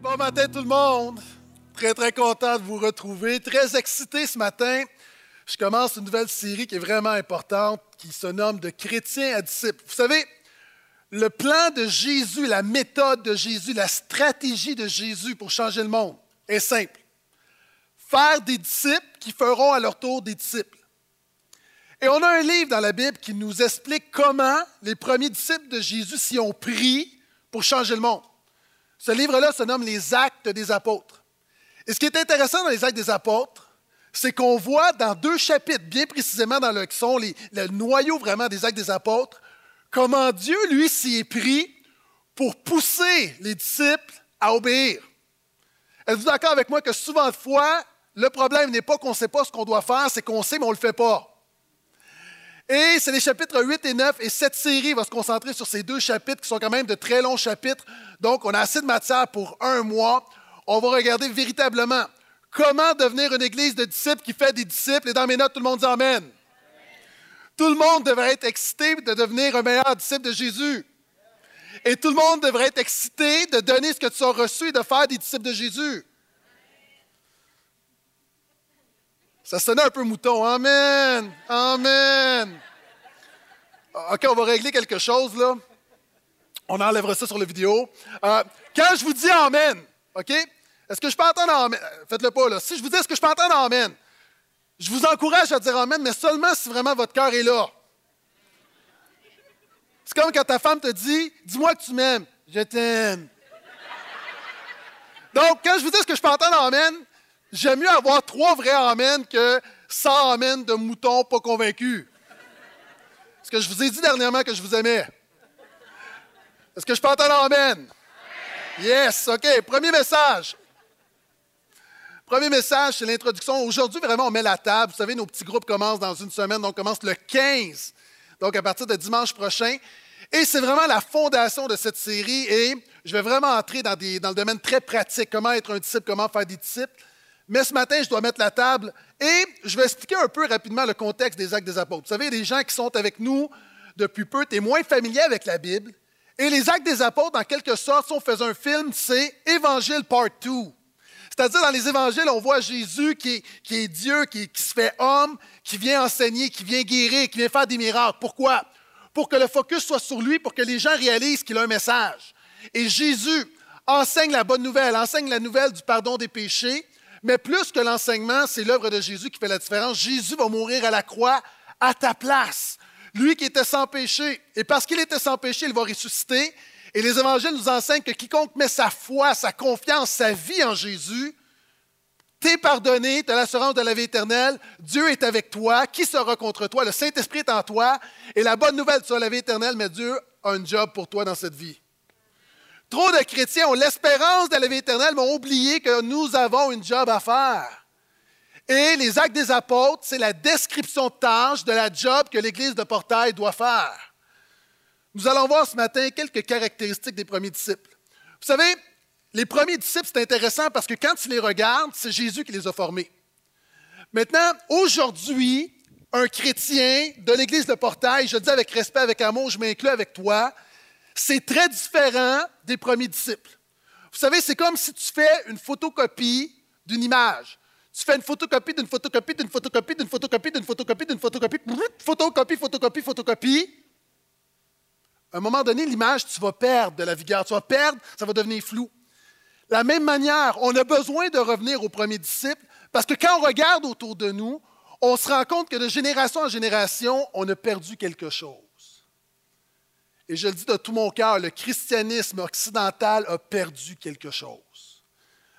Bon matin tout le monde. Très très content de vous retrouver. Très excité ce matin. Je commence une nouvelle série qui est vraiment importante, qui se nomme De chrétiens à disciples. Vous savez, le plan de Jésus, la méthode de Jésus, la stratégie de Jésus pour changer le monde est simple. Faire des disciples qui feront à leur tour des disciples. Et on a un livre dans la Bible qui nous explique comment les premiers disciples de Jésus s'y ont pris pour changer le monde. Ce livre-là se nomme Les Actes des Apôtres. Et ce qui est intéressant dans les Actes des Apôtres, c'est qu'on voit dans deux chapitres, bien précisément dans le, qui sont le noyau vraiment des Actes des Apôtres, comment Dieu, lui, s'y est pris pour pousser les disciples à obéir. Êtes-vous d'accord avec moi que souvent de fois, le problème n'est pas qu'on ne sait pas ce qu'on doit faire, c'est qu'on sait, mais on ne le fait pas? Et c'est les chapitres 8 et 9, et cette série va se concentrer sur ces deux chapitres qui sont quand même de très longs chapitres. Donc, on a assez de matière pour un mois. On va regarder véritablement comment devenir une église de disciples qui fait des disciples. Et dans mes notes, tout le monde dit Amen. Tout le monde devrait être excité de devenir un meilleur disciple de Jésus. Et tout le monde devrait être excité de donner ce que tu as reçu et de faire des disciples de Jésus. Ça sonnait un peu mouton. Amen. Amen. OK, on va régler quelque chose, là. On enlèvera ça sur la vidéo. Euh, quand je vous dis Amen, OK? Est-ce que je peux entendre Amen? Faites-le pas, là. Si je vous dis est-ce que je peux entendre Amen, je vous encourage à dire Amen, mais seulement si vraiment votre cœur est là. C'est comme quand ta femme te dit Dis-moi que tu m'aimes. Je t'aime. Donc, quand je vous dis est-ce que je peux entendre Amen, J'aime mieux avoir trois vrais Amen que 100 Amen de moutons pas convaincus. Est-ce que je vous ai dit dernièrement que je vous aimais? Est-ce que je peux entendre Amen? Yes, OK. Premier message. Premier message, c'est l'introduction. Aujourd'hui, vraiment, on met la table. Vous savez, nos petits groupes commencent dans une semaine, donc commence le 15, donc à partir de dimanche prochain. Et c'est vraiment la fondation de cette série. Et je vais vraiment entrer dans, dans le domaine très pratique, comment être un disciple, comment faire des disciples. Mais ce matin, je dois mettre la table et je vais expliquer un peu rapidement le contexte des actes des apôtres. Vous savez, les gens qui sont avec nous depuis peu, es moins familier avec la Bible. Et les actes des apôtres, en quelque sorte, si on faisait un film, c'est Évangile Part 2. C'est-à-dire, dans les évangiles, on voit Jésus qui est, Dieu, qui, se fait homme, qui vient enseigner, qui vient guérir, qui vient faire des miracles. Pourquoi? Pour que le focus soit sur lui, pour que les gens réalisent qu'il a un message. Et Jésus enseigne la bonne nouvelle, enseigne la nouvelle du pardon des péchés, mais plus que l'enseignement, c'est l'œuvre de Jésus qui fait la différence. Jésus va mourir à la croix à ta place. Lui qui était sans péché. Et parce qu'il était sans péché, il va ressusciter. Et les évangiles nous enseignent que quiconque met sa foi, sa confiance, sa vie en Jésus, t'es pardonné, tu as l'assurance de la vie éternelle, Dieu est avec toi, qui sera contre toi? Le Saint-Esprit est en toi, et la bonne nouvelle, as la vie éternelle, mais Dieu a un job pour toi dans cette vie. Trop de chrétiens ont l'espérance de la vie éternelle, mais ont oublié que nous avons une job à faire. Et les actes des apôtres, c'est la description de tâches de la job que l'Église de Portail doit faire. Nous allons voir ce matin quelques caractéristiques des premiers disciples. Vous savez, les premiers disciples, c'est intéressant parce que quand tu les regardes, c'est Jésus qui les a formés. Maintenant, aujourd'hui, un chrétien de l'Église de Portail, je dis avec respect, avec amour, je m'inclus avec toi, c'est très différent des premiers disciples. Vous savez, c'est comme si tu fais une photocopie d'une image. Tu fais une photocopie d'une photocopie d'une photocopie d'une photocopie d'une photocopie d'une photocopie, photocopie, photocopie, photocopie. À un moment donné, l'image, tu vas perdre de la vigueur, tu vas perdre, ça va devenir flou. De la même manière, on a besoin de revenir aux premiers disciples parce que quand on regarde autour de nous, on se rend compte que de génération en génération, on a perdu quelque chose. Et je le dis de tout mon cœur, le christianisme occidental a perdu quelque chose.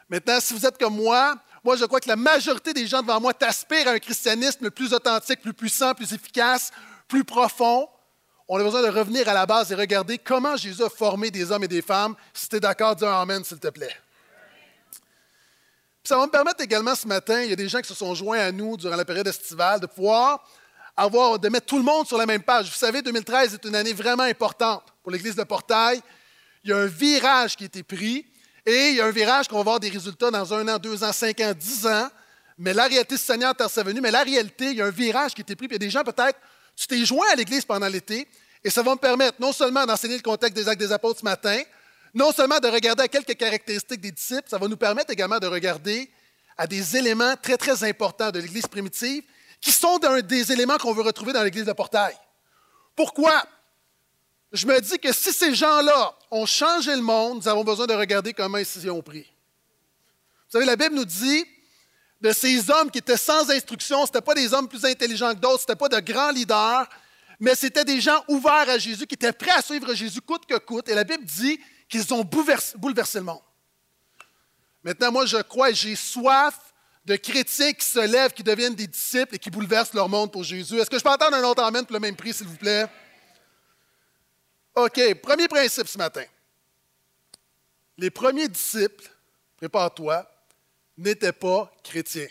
Maintenant, si vous êtes comme moi, moi je crois que la majorité des gens devant moi t'aspirent à un christianisme plus authentique, plus puissant, plus efficace, plus profond. On a besoin de revenir à la base et regarder comment Jésus a formé des hommes et des femmes. Si tu es d'accord, dis un Amen, s'il te plaît. ça va me permettre également ce matin, il y a des gens qui se sont joints à nous durant la période estivale, de pouvoir avoir, de mettre tout le monde sur la même page. Vous savez, 2013 est une année vraiment importante pour l'Église de Portail. Il y a un virage qui a été pris et il y a un virage qu'on va voir des résultats dans un an, deux ans, cinq ans, dix ans. Mais la réalité, Seigneur terre venue, mais la réalité, il y a un virage qui a été pris. Puis il y a des gens, peut-être, tu t'es joint à l'Église pendant l'été et ça va me permettre non seulement d'enseigner le contexte des actes des apôtres ce matin, non seulement de regarder à quelques caractéristiques des disciples, ça va nous permettre également de regarder à des éléments très, très importants de l'Église primitive qui sont des éléments qu'on veut retrouver dans l'Église de Portail. Pourquoi? Je me dis que si ces gens-là ont changé le monde, nous avons besoin de regarder comment ils ont pris. Vous savez, la Bible nous dit de ces hommes qui étaient sans instruction, ce n'étaient pas des hommes plus intelligents que d'autres, ce n'étaient pas de grands leaders, mais c'était des gens ouverts à Jésus, qui étaient prêts à suivre Jésus coûte que coûte. Et la Bible dit qu'ils ont bouleversé, le monde. Maintenant, moi, je crois et j'ai soif de chrétiens qui se lèvent, qui deviennent des disciples et qui bouleversent leur monde pour Jésus. Est-ce que je peux entendre un autre amène pour le même prix, s'il vous plaît? OK, premier principe ce matin. Les premiers disciples, prépare-toi, n'étaient pas chrétiens.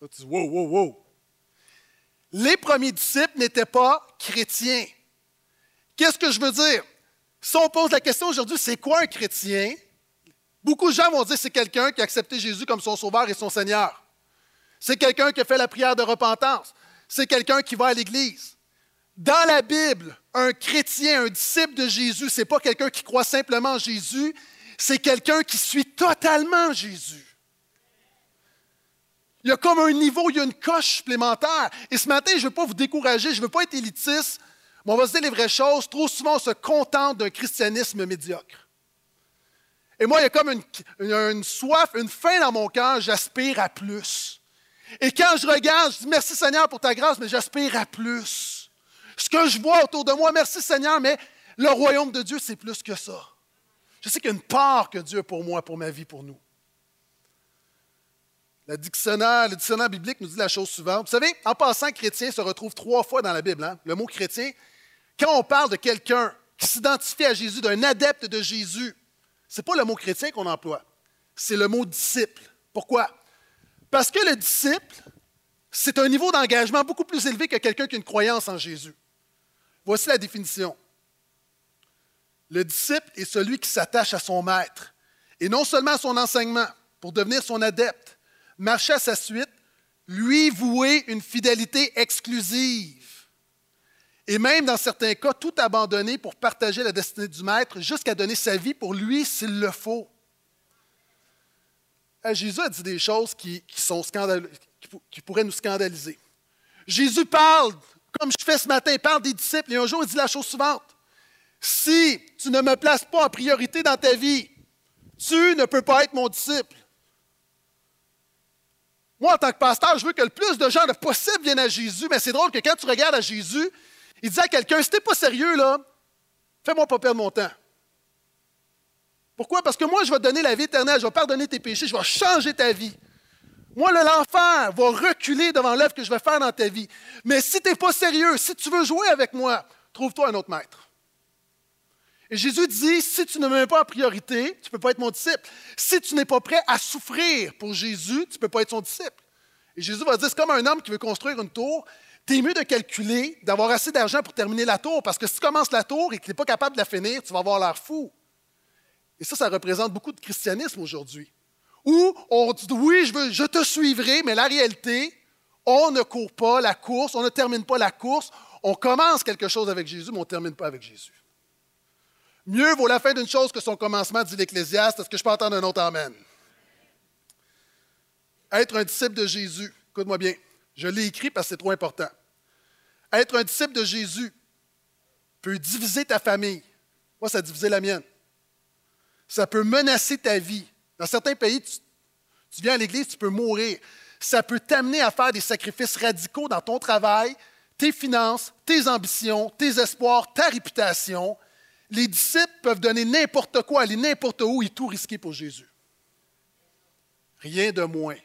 tu dis, wow, wow, wow. Les premiers disciples n'étaient pas chrétiens. Qu'est-ce que je veux dire? Si on pose la question aujourd'hui, c'est quoi un chrétien? Beaucoup de gens vont dire c'est quelqu'un qui a accepté Jésus comme son sauveur et son Seigneur. C'est quelqu'un qui a fait la prière de repentance. C'est quelqu'un qui va à l'Église. Dans la Bible, un chrétien, un disciple de Jésus, ce n'est pas quelqu'un qui croit simplement en Jésus, c'est quelqu'un qui suit totalement Jésus. Il y a comme un niveau, il y a une coche supplémentaire. Et ce matin, je ne veux pas vous décourager, je ne veux pas être élitiste, mais on va se dire les vraies choses. Trop souvent, on se contente d'un christianisme médiocre. Et moi, il y a comme une, soif, une faim dans mon cœur, j'aspire à plus. Et quand je regarde, je dis merci Seigneur pour ta grâce, mais j'aspire à plus. Ce que je vois autour de moi, merci Seigneur, mais le royaume de Dieu, c'est plus que ça. Je sais qu'il y a une part que Dieu a pour moi, pour ma vie, pour nous. Le dictionnaire, le dictionnaire biblique nous dit la chose suivante. Vous savez, en passant, chrétien se retrouve trois fois dans la Bible. Hein. Le mot chrétien, quand on parle de quelqu'un qui s'identifie à Jésus, d'un adepte de Jésus, ce n'est pas le mot chrétien qu'on emploie, c'est le mot disciple. Pourquoi? Parce que le disciple, c'est un niveau d'engagement beaucoup plus élevé que quelqu'un qui a une croyance en Jésus. Voici la définition. Le disciple est celui qui s'attache à son maître, et non seulement à son enseignement, pour devenir son adepte, marcher à sa suite, lui vouer une fidélité exclusive. Et même dans certains cas, tout abandonner pour partager la destinée du maître, jusqu'à donner sa vie pour lui s'il le faut. Euh, Jésus a dit des choses qui, sont qui, pourraient nous scandaliser. Jésus parle, comme je fais ce matin, il parle des disciples, et un jour il dit la chose suivante. Si tu ne me places pas en priorité dans ta vie, tu ne peux pas être mon disciple. Moi, en tant que pasteur, je veux que le plus de gens possible viennent à Jésus, mais c'est drôle que quand tu regardes à Jésus, il dit à quelqu'un, si t'es pas sérieux, là, fais-moi pas perdre mon temps. Pourquoi? Parce que moi, je vais te donner la vie éternelle, je vais pardonner tes péchés, je vais changer ta vie. Moi, l'enfer va reculer devant l'œuvre que je vais faire dans ta vie. Mais si tu n'es pas sérieux, si tu veux jouer avec moi, trouve-toi un autre maître. Et Jésus dit, si tu ne me mets pas en priorité, tu ne peux pas être mon disciple. Si tu n'es pas prêt à souffrir pour Jésus, tu ne peux pas être son disciple. Et Jésus va dire, c'est comme un homme qui veut construire une tour. Tu mieux de calculer, d'avoir assez d'argent pour terminer la tour, parce que si tu commences la tour et que tu n'es pas capable de la finir, tu vas avoir l'air fou. Et ça, ça représente beaucoup de christianisme aujourd'hui. Où on dit, oui, je te suivrai, mais la réalité, on ne court pas la course, on ne termine pas la course, on commence quelque chose avec Jésus, mais on ne termine pas avec Jésus. Mieux vaut la fin d'une chose que son commencement, dit l'Ecclésiaste. Est-ce que je peux entendre un autre Amen? Être un disciple de Jésus, écoute-moi bien, je l'ai écrit parce que c'est trop important. Être un disciple de Jésus peut diviser ta famille. Moi, ça a divisé la mienne. Ça peut menacer ta vie. Dans certains pays, tu, viens à l'Église, tu peux mourir. Ça peut t'amener à faire des sacrifices radicaux dans ton travail, tes finances, tes ambitions, tes espoirs, ta réputation les disciples peuvent donner n'importe quoi, aller n'importe où et tout risquer pour Jésus. Rien de moins.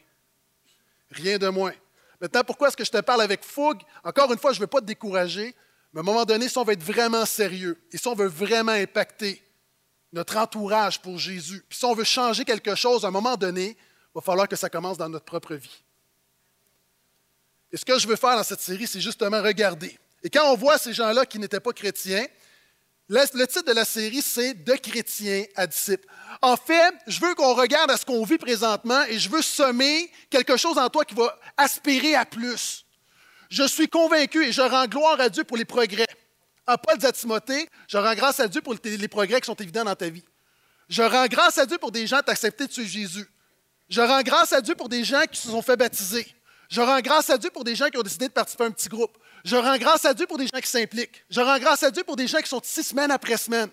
Rien de moins. Maintenant, pourquoi est-ce que je te parle avec fougue? Encore une fois, je ne veux pas te décourager, mais à un moment donné, si on veut être vraiment sérieux et si on veut vraiment impacter notre entourage pour Jésus, puis si on veut changer quelque chose, à un moment donné, il va falloir que ça commence dans notre propre vie. Et ce que je veux faire dans cette série, c'est justement regarder. Et quand on voit ces gens-là qui n'étaient pas chrétiens, le, titre de la série, c'est De chrétiens à disciples. En fait, je veux qu'on regarde à ce qu'on vit présentement et je veux semer quelque chose en toi qui va aspirer à plus. Je suis convaincu et je rends gloire à Dieu pour les progrès. En Paul dit à Timothée, je rends grâce à Dieu pour les progrès qui sont évidents dans ta vie. Je rends grâce à Dieu pour des gens qui ont accepté de suivre Jésus. Je rends grâce à Dieu pour des gens qui se sont fait baptiser. Je rends grâce à Dieu pour des gens qui ont décidé de participer à un petit groupe. Je rends grâce à Dieu pour des gens qui s'impliquent. Je rends grâce à Dieu pour des gens qui sont ici semaine après semaine.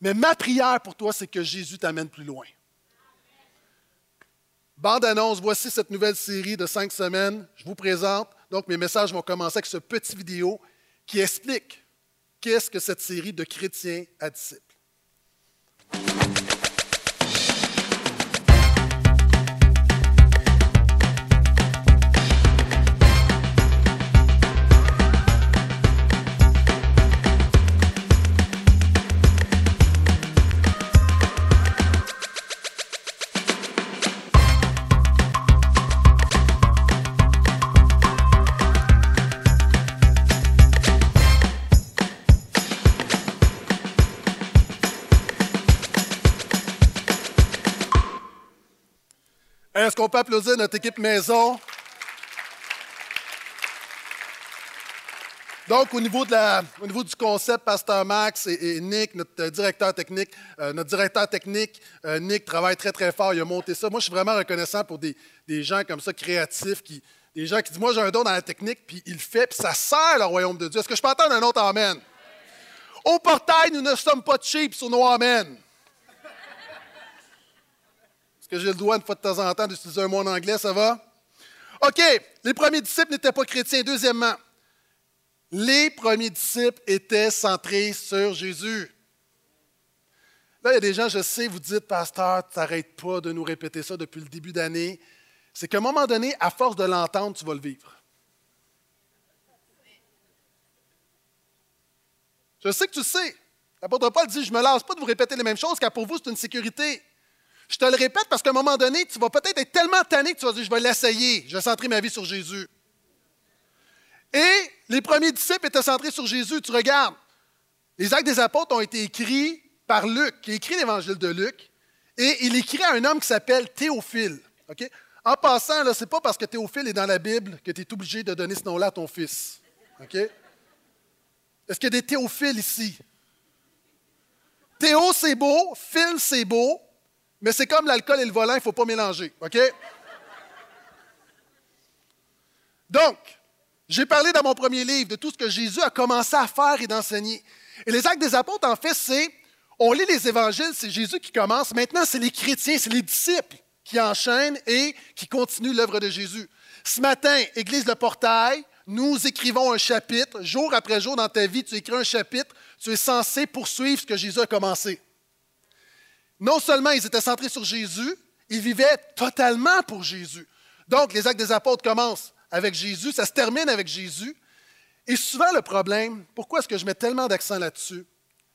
Mais ma prière pour toi, c'est que Jésus t'amène plus loin. Bande annonce, voici cette nouvelle série de cinq semaines. Je vous présente. Donc, mes messages vont commencer avec ce petit vidéo qui explique qu'est-ce que cette série de chrétiens à disciples. Est-ce qu'on peut applaudir notre équipe maison? Donc, au niveau, du concept, Pasteur Max et, Nick, notre directeur technique, euh, notre directeur technique, euh, Nick, travaille très, très fort. Il a monté ça. Moi, je suis vraiment reconnaissant pour des, des gens comme ça, créatifs, qui, des gens qui disent Moi, j'ai un don dans la technique, puis il le fait, puis ça sert le royaume de Dieu. Est-ce que je peux entendre un autre Amen? Au portail, nous ne sommes pas cheap sur nos Amen que j'ai le droit une fois de temps en temps d'utiliser un mot en anglais, ça va? OK, les premiers disciples n'étaient pas chrétiens. Deuxièmement, les premiers disciples étaient centrés sur Jésus. Là, il y a des gens, je sais, vous dites, pasteur, tu n'arrêtes pas de nous répéter ça depuis le début d'année. C'est qu'à un moment donné, à force de l'entendre, tu vas le vivre. Je sais que tu sais. L'apôtre Paul dit, je me lasse pas de vous répéter les mêmes choses, car pour vous, c'est une sécurité. Je te le répète parce qu'à un moment donné, tu vas peut-être être tellement tanné que tu vas dire, je vais l'essayer, je vais centrer ma vie sur Jésus. Et les premiers disciples étaient centrés sur Jésus. Tu regardes, les actes des apôtres ont été écrits par Luc, qui écrit l'évangile de Luc, et il écrit à un homme qui s'appelle Théophile. En passant, ce n'est pas parce que Théophile est dans la Bible que tu es obligé de donner ce nom-là à ton fils. Est-ce qu'il y a des Théophiles ici? Théo, c'est beau, Phil, c'est beau, mais c'est comme l'alcool et le volant, il ne faut pas mélanger. OK? Donc, j'ai parlé dans mon premier livre de tout ce que Jésus a commencé à faire et d'enseigner. Et les actes des apôtres, en fait, c'est, on lit les évangiles, c'est Jésus qui commence. Maintenant, c'est les chrétiens, c'est les disciples qui enchaînent et qui continuent l'œuvre de Jésus. Ce matin, Église Le Portail, nous écrivons un chapitre. Jour après jour dans ta vie, tu écris un chapitre. Tu es censé poursuivre ce que Jésus a commencé non seulement ils étaient centrés sur Jésus, ils vivaient totalement pour Jésus. Donc, les actes des apôtres commencent avec Jésus, ça se termine avec Jésus. Et souvent, le problème, pourquoi est-ce que je mets tellement d'accent là-dessus?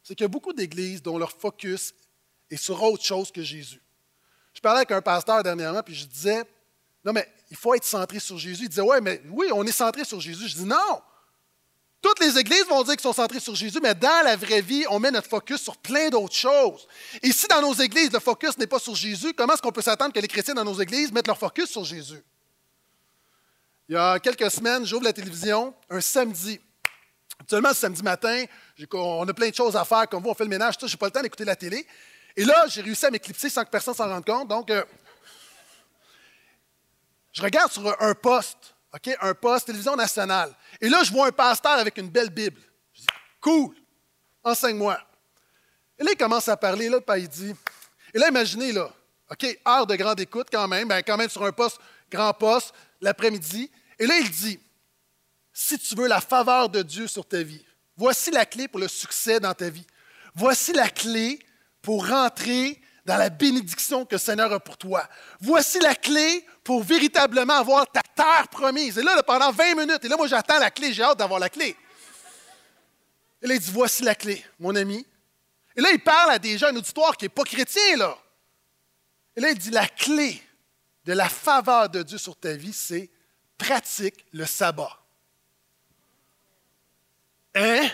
C'est qu'il y a beaucoup d'églises dont leur focus est sur autre chose que Jésus. Je parlais avec un pasteur dernièrement, puis je disais, non, mais il faut être centré sur Jésus. Il disait, ouais, mais oui, on est centré sur Jésus. Je dis, non, toutes les églises vont dire qu'ils sont centrés sur Jésus, mais dans la vraie vie, on met notre focus sur plein d'autres choses. Et si dans nos églises, le focus n'est pas sur Jésus, comment est-ce qu'on peut s'attendre que les chrétiens dans nos églises mettent leur focus sur Jésus? Il y a quelques semaines, j'ouvre la télévision, un samedi. Actuellement, ce samedi matin, on a plein de choses à faire, comme vous, on fait le ménage, je n'ai pas le temps d'écouter la télé. Et là, j'ai réussi à m'éclipser sans que personne s'en rende compte. Donc, euh, je regarde sur un poste un poste, télévision nationale. Et là, je vois un pasteur avec une belle Bible. Je dis, cool, enseigne-moi. Et là, il commence à parler, là, puis il dit, et là, imaginez, là, OK, heure de grande écoute quand même, ben, quand même sur un poste, grand poste, l'après-midi. Et là, il dit, si tu veux la faveur de Dieu sur ta vie, voici la clé pour le succès dans ta vie. Voici la clé pour rentrer dans la bénédiction que le Seigneur a pour toi. Voici la clé pour véritablement avoir ta terre promise. Et là, pendant 20 minutes, et là, moi, j'attends la clé, j'ai hâte d'avoir la clé. Et là, il dit, voici la clé, mon ami. Et là, il parle à des un auditoire qui n'est pas chrétien, là. Et là, il dit, la clé de la faveur de Dieu sur ta vie, c'est pratique le sabbat. Hein?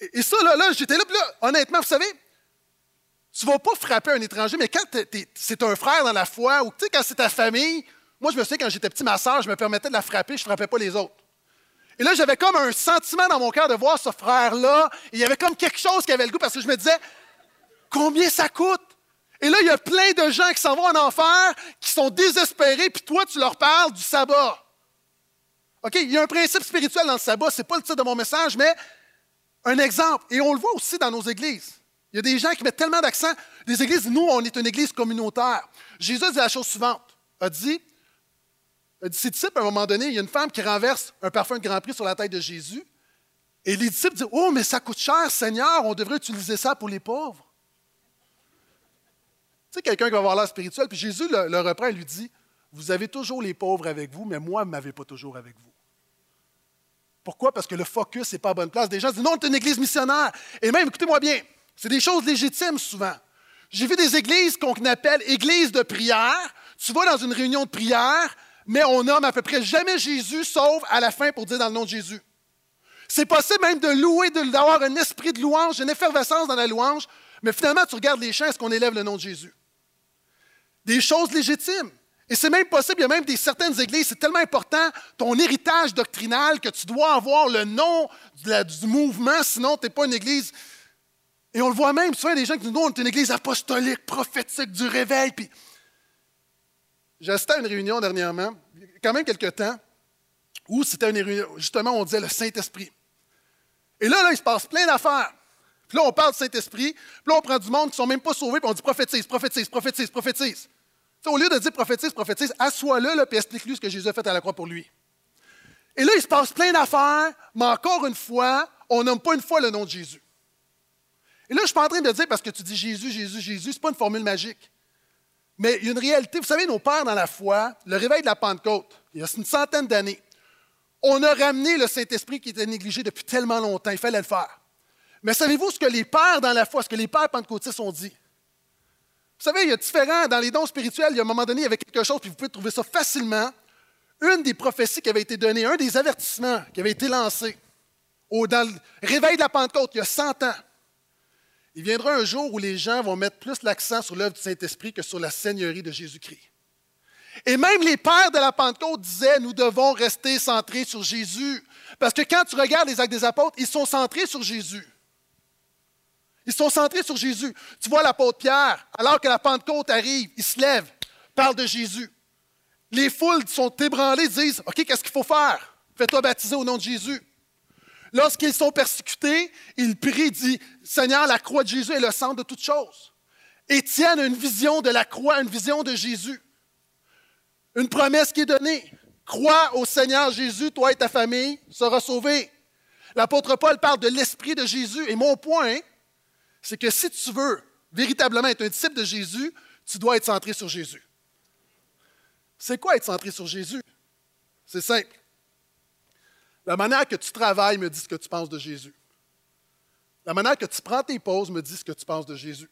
Et, ça, là, là j'étais là, puis là, honnêtement, vous savez, tu ne vas pas frapper un étranger, mais quand c'est un frère dans la foi, ou quand c'est ta famille, moi, je me souviens, quand j'étais petit, ma soeur, je me permettais de la frapper, je ne frappais pas les autres. Et là, j'avais comme un sentiment dans mon cœur de voir ce frère-là. Il y avait comme quelque chose qui avait le goût parce que je me disais, combien ça coûte? Et là, il y a plein de gens qui s'en vont en enfer, qui sont désespérés, puis toi, tu leur parles du sabbat. OK? Il y a un principe spirituel dans le sabbat, ce n'est pas le titre de mon message, mais un exemple. Et on le voit aussi dans nos églises. Il y a des gens qui mettent tellement d'accent. Des églises, nous, on est une église communautaire. Jésus dit la chose suivante. A dit, a dit ses disciples, à un moment donné, il y a une femme qui renverse un parfum de Grand Prix sur la tête de Jésus. Et les disciples disent, oh, mais ça coûte cher, Seigneur, on devrait utiliser ça pour les pauvres. Tu sais, quelqu'un qui va avoir l'air spirituel, puis Jésus le, reprend et lui dit, vous avez toujours les pauvres avec vous, mais moi, vous ne m'avez pas toujours avec vous. Pourquoi? Parce que le focus n'est pas à bonne place. Des gens disent, non, on est une église missionnaire. Et même, écoutez-moi bien, c'est des choses légitimes souvent. J'ai vu des églises qu'on appelle églises de prière. Tu vas dans une réunion de prière, mais on nomme à peu près jamais Jésus, sauf à la fin pour dire dans le nom de Jésus. C'est possible même de louer, d'avoir un esprit de louange, une effervescence dans la louange, mais finalement, tu regardes les chants, est-ce qu'on élève le nom de Jésus? Des choses légitimes. Et c'est même possible, il y a même des certaines églises, c'est tellement important, ton héritage doctrinal, que tu dois avoir le nom du mouvement, sinon tu n'es pas une église et on le voit même, souvent, des gens qui nous disent, on est une église apostolique, prophétique, du réveil. Puis, j'ai assisté à une réunion dernièrement, quand même quelques temps, où c'était une réunion, justement, on disait le Saint-Esprit. Et là, là, il se passe plein d'affaires. Puis là, on parle du Saint-Esprit, puis là, on prend du monde qui ne sont même pas sauvés, puis on dit prophétise, prophétise, prophétise, prophétise. Au lieu de dire prophétise, prophétise, assois-le, puis explique-lui ce que Jésus a fait à la croix pour lui. Et là, il se passe plein d'affaires, mais encore une fois, on nomme pas une fois le nom de Jésus. Et là, je ne suis pas en train de dire parce que tu dis Jésus, Jésus, Jésus, ce n'est pas une formule magique. Mais il y a une réalité. Vous savez, nos pères dans la foi, le réveil de la Pentecôte, il y a une centaine d'années, on a ramené le Saint-Esprit qui était négligé depuis tellement longtemps. Il fallait le faire. Mais savez-vous ce que les pères dans la foi, ce que les pères pentecôtistes ont dit? Vous savez, il y a différents, dans les dons spirituels, il y a un moment donné, il y avait quelque chose, puis vous pouvez trouver ça facilement. Une des prophéties qui avait été donnée, un des avertissements qui avait été lancé au, dans le réveil de la Pentecôte, il y a 100 ans, il viendra un jour où les gens vont mettre plus l'accent sur l'œuvre du Saint-Esprit que sur la Seigneurie de Jésus-Christ. Et même les pères de la Pentecôte disaient, nous devons rester centrés sur Jésus. Parce que quand tu regardes les actes des apôtres, ils sont centrés sur Jésus. Ils sont centrés sur Jésus. Tu vois l'apôtre Pierre, alors que la Pentecôte arrive, il se lève, parle de Jésus. Les foules sont ébranlées, disent, OK, qu'est-ce qu'il faut faire? Fais-toi baptiser au nom de Jésus. Lorsqu'ils sont persécutés, ils prient, dit Seigneur, la croix de Jésus est le centre de toutes choses. Étienne a une vision de la croix, une vision de Jésus. Une promesse qui est donnée. Crois au Seigneur Jésus, toi et ta famille sera sauvée. L'apôtre Paul parle de l'esprit de Jésus. Et mon point, c'est que si tu veux véritablement être un disciple de Jésus, tu dois être centré sur Jésus. C'est quoi être centré sur Jésus? C'est simple. La manière que tu travailles me dit ce que tu penses de Jésus. La manière que tu prends tes pauses me dit ce que tu penses de Jésus.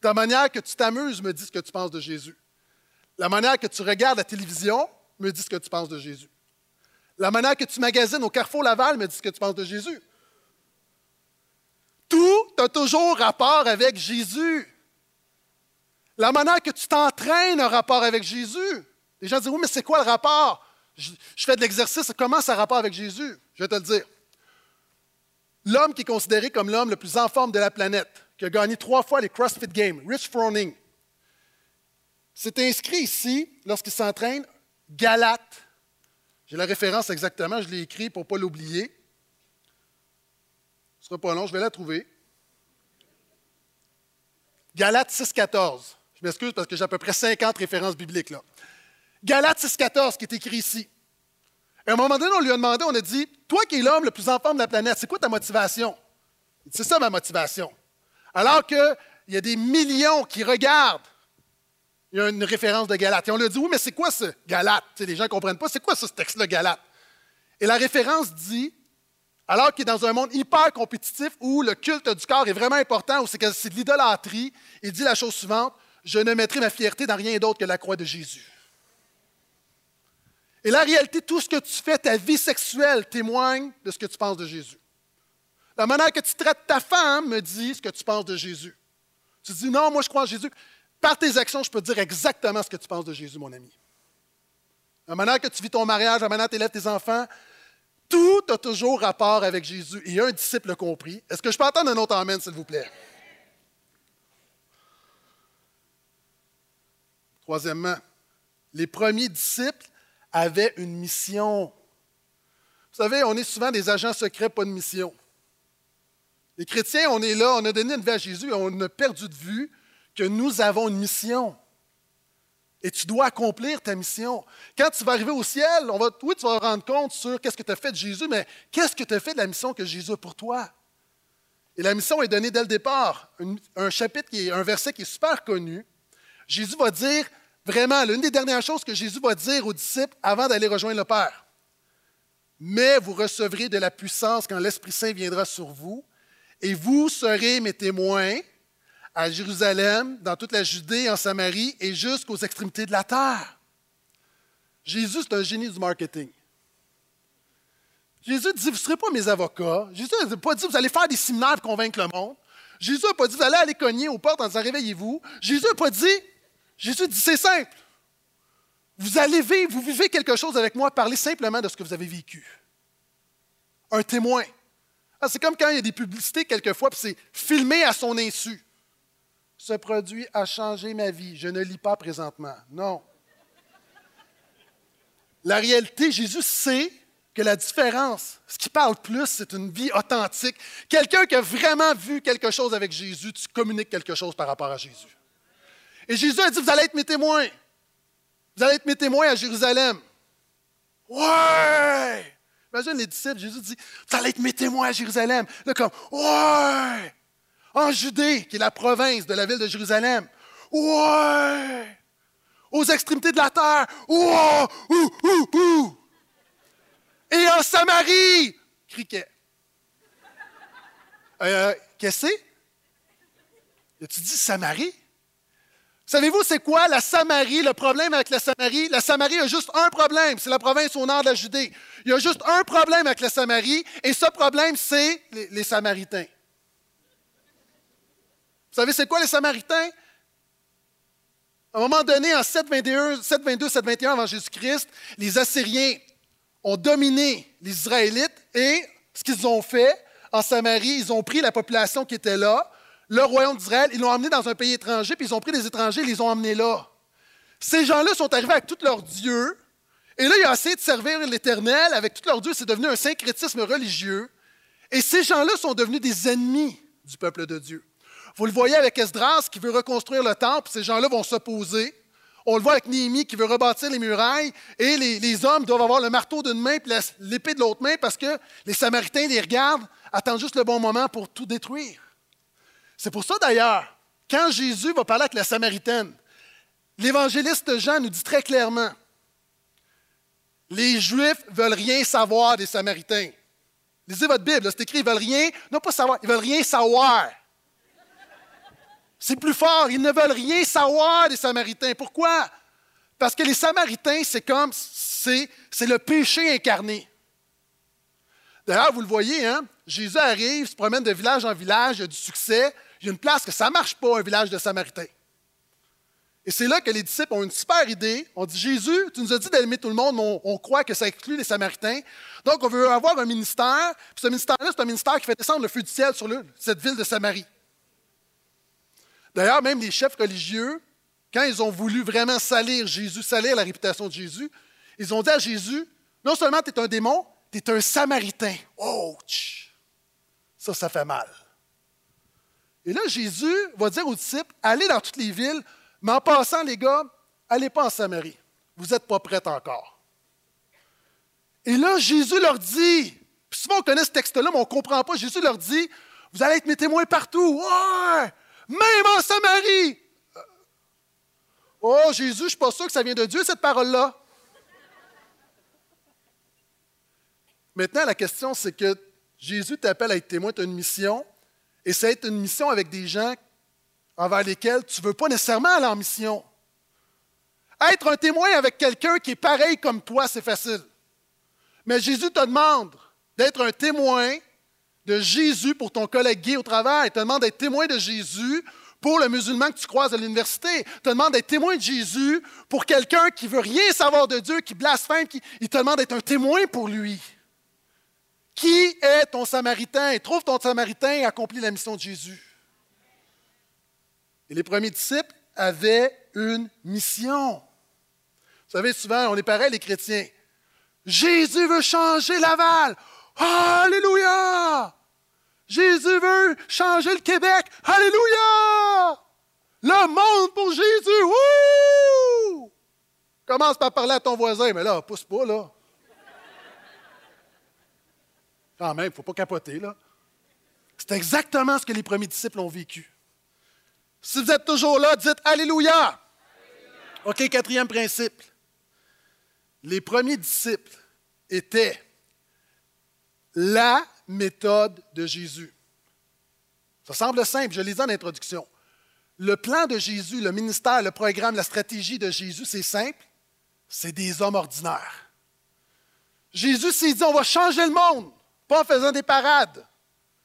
Ta manière que tu t'amuses me dit ce que tu penses de Jésus. La manière que tu regardes la télévision me dit ce que tu penses de Jésus. La manière que tu magasines au Carrefour Laval me dit ce que tu penses de Jésus. Tout a toujours rapport avec Jésus. La manière que tu t'entraînes a rapport avec Jésus. Les gens disent Oui, mais c'est quoi le rapport? Je, fais de l'exercice, comment ça a rapport avec Jésus? Je vais te le dire. L'homme qui est considéré comme l'homme le plus en forme de la planète, qui a gagné trois fois les CrossFit Games, Rich Froning, c'est inscrit ici, lorsqu'il s'entraîne, Galate. J'ai la référence exactement, je l'ai écrit pour ne pas l'oublier. Ce sera pas long, je vais la trouver. Galate 6,14. Je m'excuse parce que j'ai à peu près 50 références bibliques là. Galates 6,14 qui est écrit ici. à un moment donné, on lui a demandé, on a dit Toi qui es l'homme le plus en forme de la planète, c'est quoi ta motivation? C'est ça ma motivation. Alors qu'il y a des millions qui regardent, il y a une référence de Galate. Et on lui a dit Oui, mais c'est quoi ce Galate Les gens ne comprennent pas, c'est quoi ce texte-là, Galate Et la référence dit alors qu'il est dans un monde hyper compétitif où le culte du corps est vraiment important, où c'est de l'idolâtrie, il dit la chose suivante Je ne mettrai ma fierté dans rien d'autre que la croix de Jésus. Et la réalité, tout ce que tu fais, ta vie sexuelle témoigne de ce que tu penses de Jésus. La manière que tu traites ta femme me dit ce que tu penses de Jésus. Tu dis, non, moi je crois en Jésus. Par tes actions, je peux te dire exactement ce que tu penses de Jésus, mon ami. La manière que tu vis ton mariage, la manière que tu élèves tes enfants, Tout a toujours rapport avec Jésus. Et un disciple compris. Est-ce que je peux entendre un autre Amen, s'il vous plaît? Troisièmement, les premiers disciples avaient une mission. Vous savez, on est souvent des agents secrets, pas de mission. Les chrétiens, on est là, on a donné une vie à Jésus et on a perdu de vue que nous avons une mission. Et tu dois accomplir ta mission. Quand tu vas arriver au ciel, on va, oui, tu vas te rendre compte sur qu'est-ce que tu as fait de Jésus, mais qu'est-ce que tu as fait de la mission que Jésus a pour toi? Et la mission est donnée dès le départ. Un, chapitre, qui un verset qui est super connu. Jésus va dire, vraiment, l'une des dernières choses que Jésus va dire aux disciples avant d'aller rejoindre le Père. Mais vous recevrez de la puissance quand l'Esprit Saint viendra sur vous, et vous serez mes témoins à Jérusalem, dans toute la Judée, en Samarie et jusqu'aux extrémités de la terre. Jésus, c'est un génie du marketing. Jésus dit, vous ne serez pas mes avocats. Jésus n'a pas dit, vous allez faire des séminaires pour convaincre le monde. Jésus n'a pas dit, vous allez aller cogner aux portes en disant, réveillez-vous. Jésus n'a pas dit, Jésus dit, c'est simple. Vous allez vivre, vous vivez quelque chose avec moi, parlez simplement de ce que vous avez vécu. Un témoin. Ah, c'est comme quand il y a des publicités quelquefois, puis c'est filmé à son insu ce produit a changé ma vie. Je ne lis pas présentement. Non. La réalité, Jésus sait que la différence, ce qui parle plus, c'est une vie authentique. Quelqu'un qui a vraiment vu quelque chose avec Jésus, tu communiques quelque chose par rapport à Jésus. Et Jésus a dit, vous allez être mes témoins. Vous allez être mes témoins à Jérusalem. Ouais! Imagine les disciples, Jésus dit, vous allez être mes témoins à Jérusalem. Là, comme, ouais! En Judée, qui est la province de la ville de Jérusalem. Ouais! Aux extrémités de la terre. Ouh, ouh, ouh, ouh. Et en Samarie, criquet. Euh, Qu'est-ce que c'est? Tu dis Samarie? Savez-vous, c'est quoi la Samarie, le problème avec la Samarie? La Samarie a juste un problème, c'est la province au nord de la Judée. Il y a juste un problème avec la Samarie, et ce problème, c'est les Samaritains. Vous savez, c'est quoi les Samaritains? À un moment donné, en 722, 721 avant Jésus-Christ, les Assyriens ont dominé les Israélites et ce qu'ils ont fait en Samarie, ils ont pris la population qui était là, le royaume d'Israël, ils l'ont emmené dans un pays étranger, puis ils ont pris des étrangers, ils les ont emmenés là. Ces gens-là sont arrivés avec tous leurs dieux, et là, ils ont essayé de servir l'Éternel avec tous leurs dieux, c'est devenu un syncrétisme religieux, et ces gens-là sont devenus des ennemis du peuple de Dieu. Vous le voyez avec Esdras qui veut reconstruire le temple, ces gens-là vont s'opposer. On le voit avec Néhémie qui veut rebâtir les murailles et les, hommes doivent avoir le marteau d'une main et l'épée de l'autre main parce que les Samaritains les regardent, attendent juste le bon moment pour tout détruire. C'est pour ça d'ailleurs, quand Jésus va parler avec la Samaritaine, l'évangéliste Jean nous dit très clairement les Juifs veulent rien savoir des Samaritains. Lisez votre Bible, c'est écrit, ils veulent rien, non pas savoir, ils veulent rien savoir. C'est plus fort. Ils ne veulent rien savoir des Samaritains. Pourquoi? Parce que les Samaritains, c'est comme, c'est, le péché incarné. D'ailleurs, vous le voyez, hein? Jésus arrive, se promène de village en village, il y a du succès. Il y a une place que ça ne marche pas, un village de Samaritains. Et c'est là que les disciples ont une super idée. On dit Jésus, tu nous as dit d'aimer tout le monde, on, croit que ça exclut les Samaritains. Donc, on veut avoir un ministère. Puis ce ministère-là, c'est un ministère qui fait descendre le feu du ciel sur cette ville de Samarie. D'ailleurs, même les chefs religieux, quand ils ont voulu vraiment salir Jésus, salir la réputation de Jésus, ils ont dit à Jésus, non seulement tu es un démon, tu es un samaritain. Oh, ça, ça fait mal. Et là, Jésus va dire aux disciples, allez dans toutes les villes, mais en passant, les gars, allez pas en Samarie. Vous n'êtes pas prêts encore. Et là, Jésus leur dit, puis souvent on connaît ce texte-là, mais on ne comprend pas, Jésus leur dit, vous allez être mes témoins partout. Ouais! Même en Samarie. Oh, Jésus, je ne suis pas sûr que ça vient de Dieu, cette parole-là. Maintenant, la question, c'est que Jésus t'appelle à être témoin, tu as une mission, et c'est être une mission avec des gens envers lesquels tu ne veux pas nécessairement aller en mission. Être un témoin avec quelqu'un qui est pareil comme toi, c'est facile. Mais Jésus te demande d'être un témoin de Jésus pour ton collègue gay au travail, te demande d'être témoin de Jésus pour le musulman que tu croises à l'université, te demande d'être témoin de Jésus pour quelqu'un qui veut rien savoir de Dieu, qui blasphème, il te demande d'être un témoin pour lui. Qui est ton Samaritain? Trouve ton Samaritain et accomplis la mission de Jésus. Et les premiers disciples avaient une mission. Vous savez, souvent, on est pareil, les chrétiens. Jésus veut changer Laval. Alléluia! Jésus veut changer le Québec. Alléluia! Le monde pour Jésus. Wouh! Commence par parler à ton voisin, mais là, pousse pas, là. Quand même, il ne faut pas capoter, là. C'est exactement ce que les premiers disciples ont vécu. Si vous êtes toujours là, dites Alléluia. Alléluia. OK, quatrième principe. Les premiers disciples étaient la méthode de Jésus. Ça semble simple, je l'ai dit en introduction. Le plan de Jésus, le ministère, le programme, la stratégie de Jésus, c'est simple, c'est des hommes ordinaires. Jésus s'est dit, on va changer le monde, pas en faisant des parades,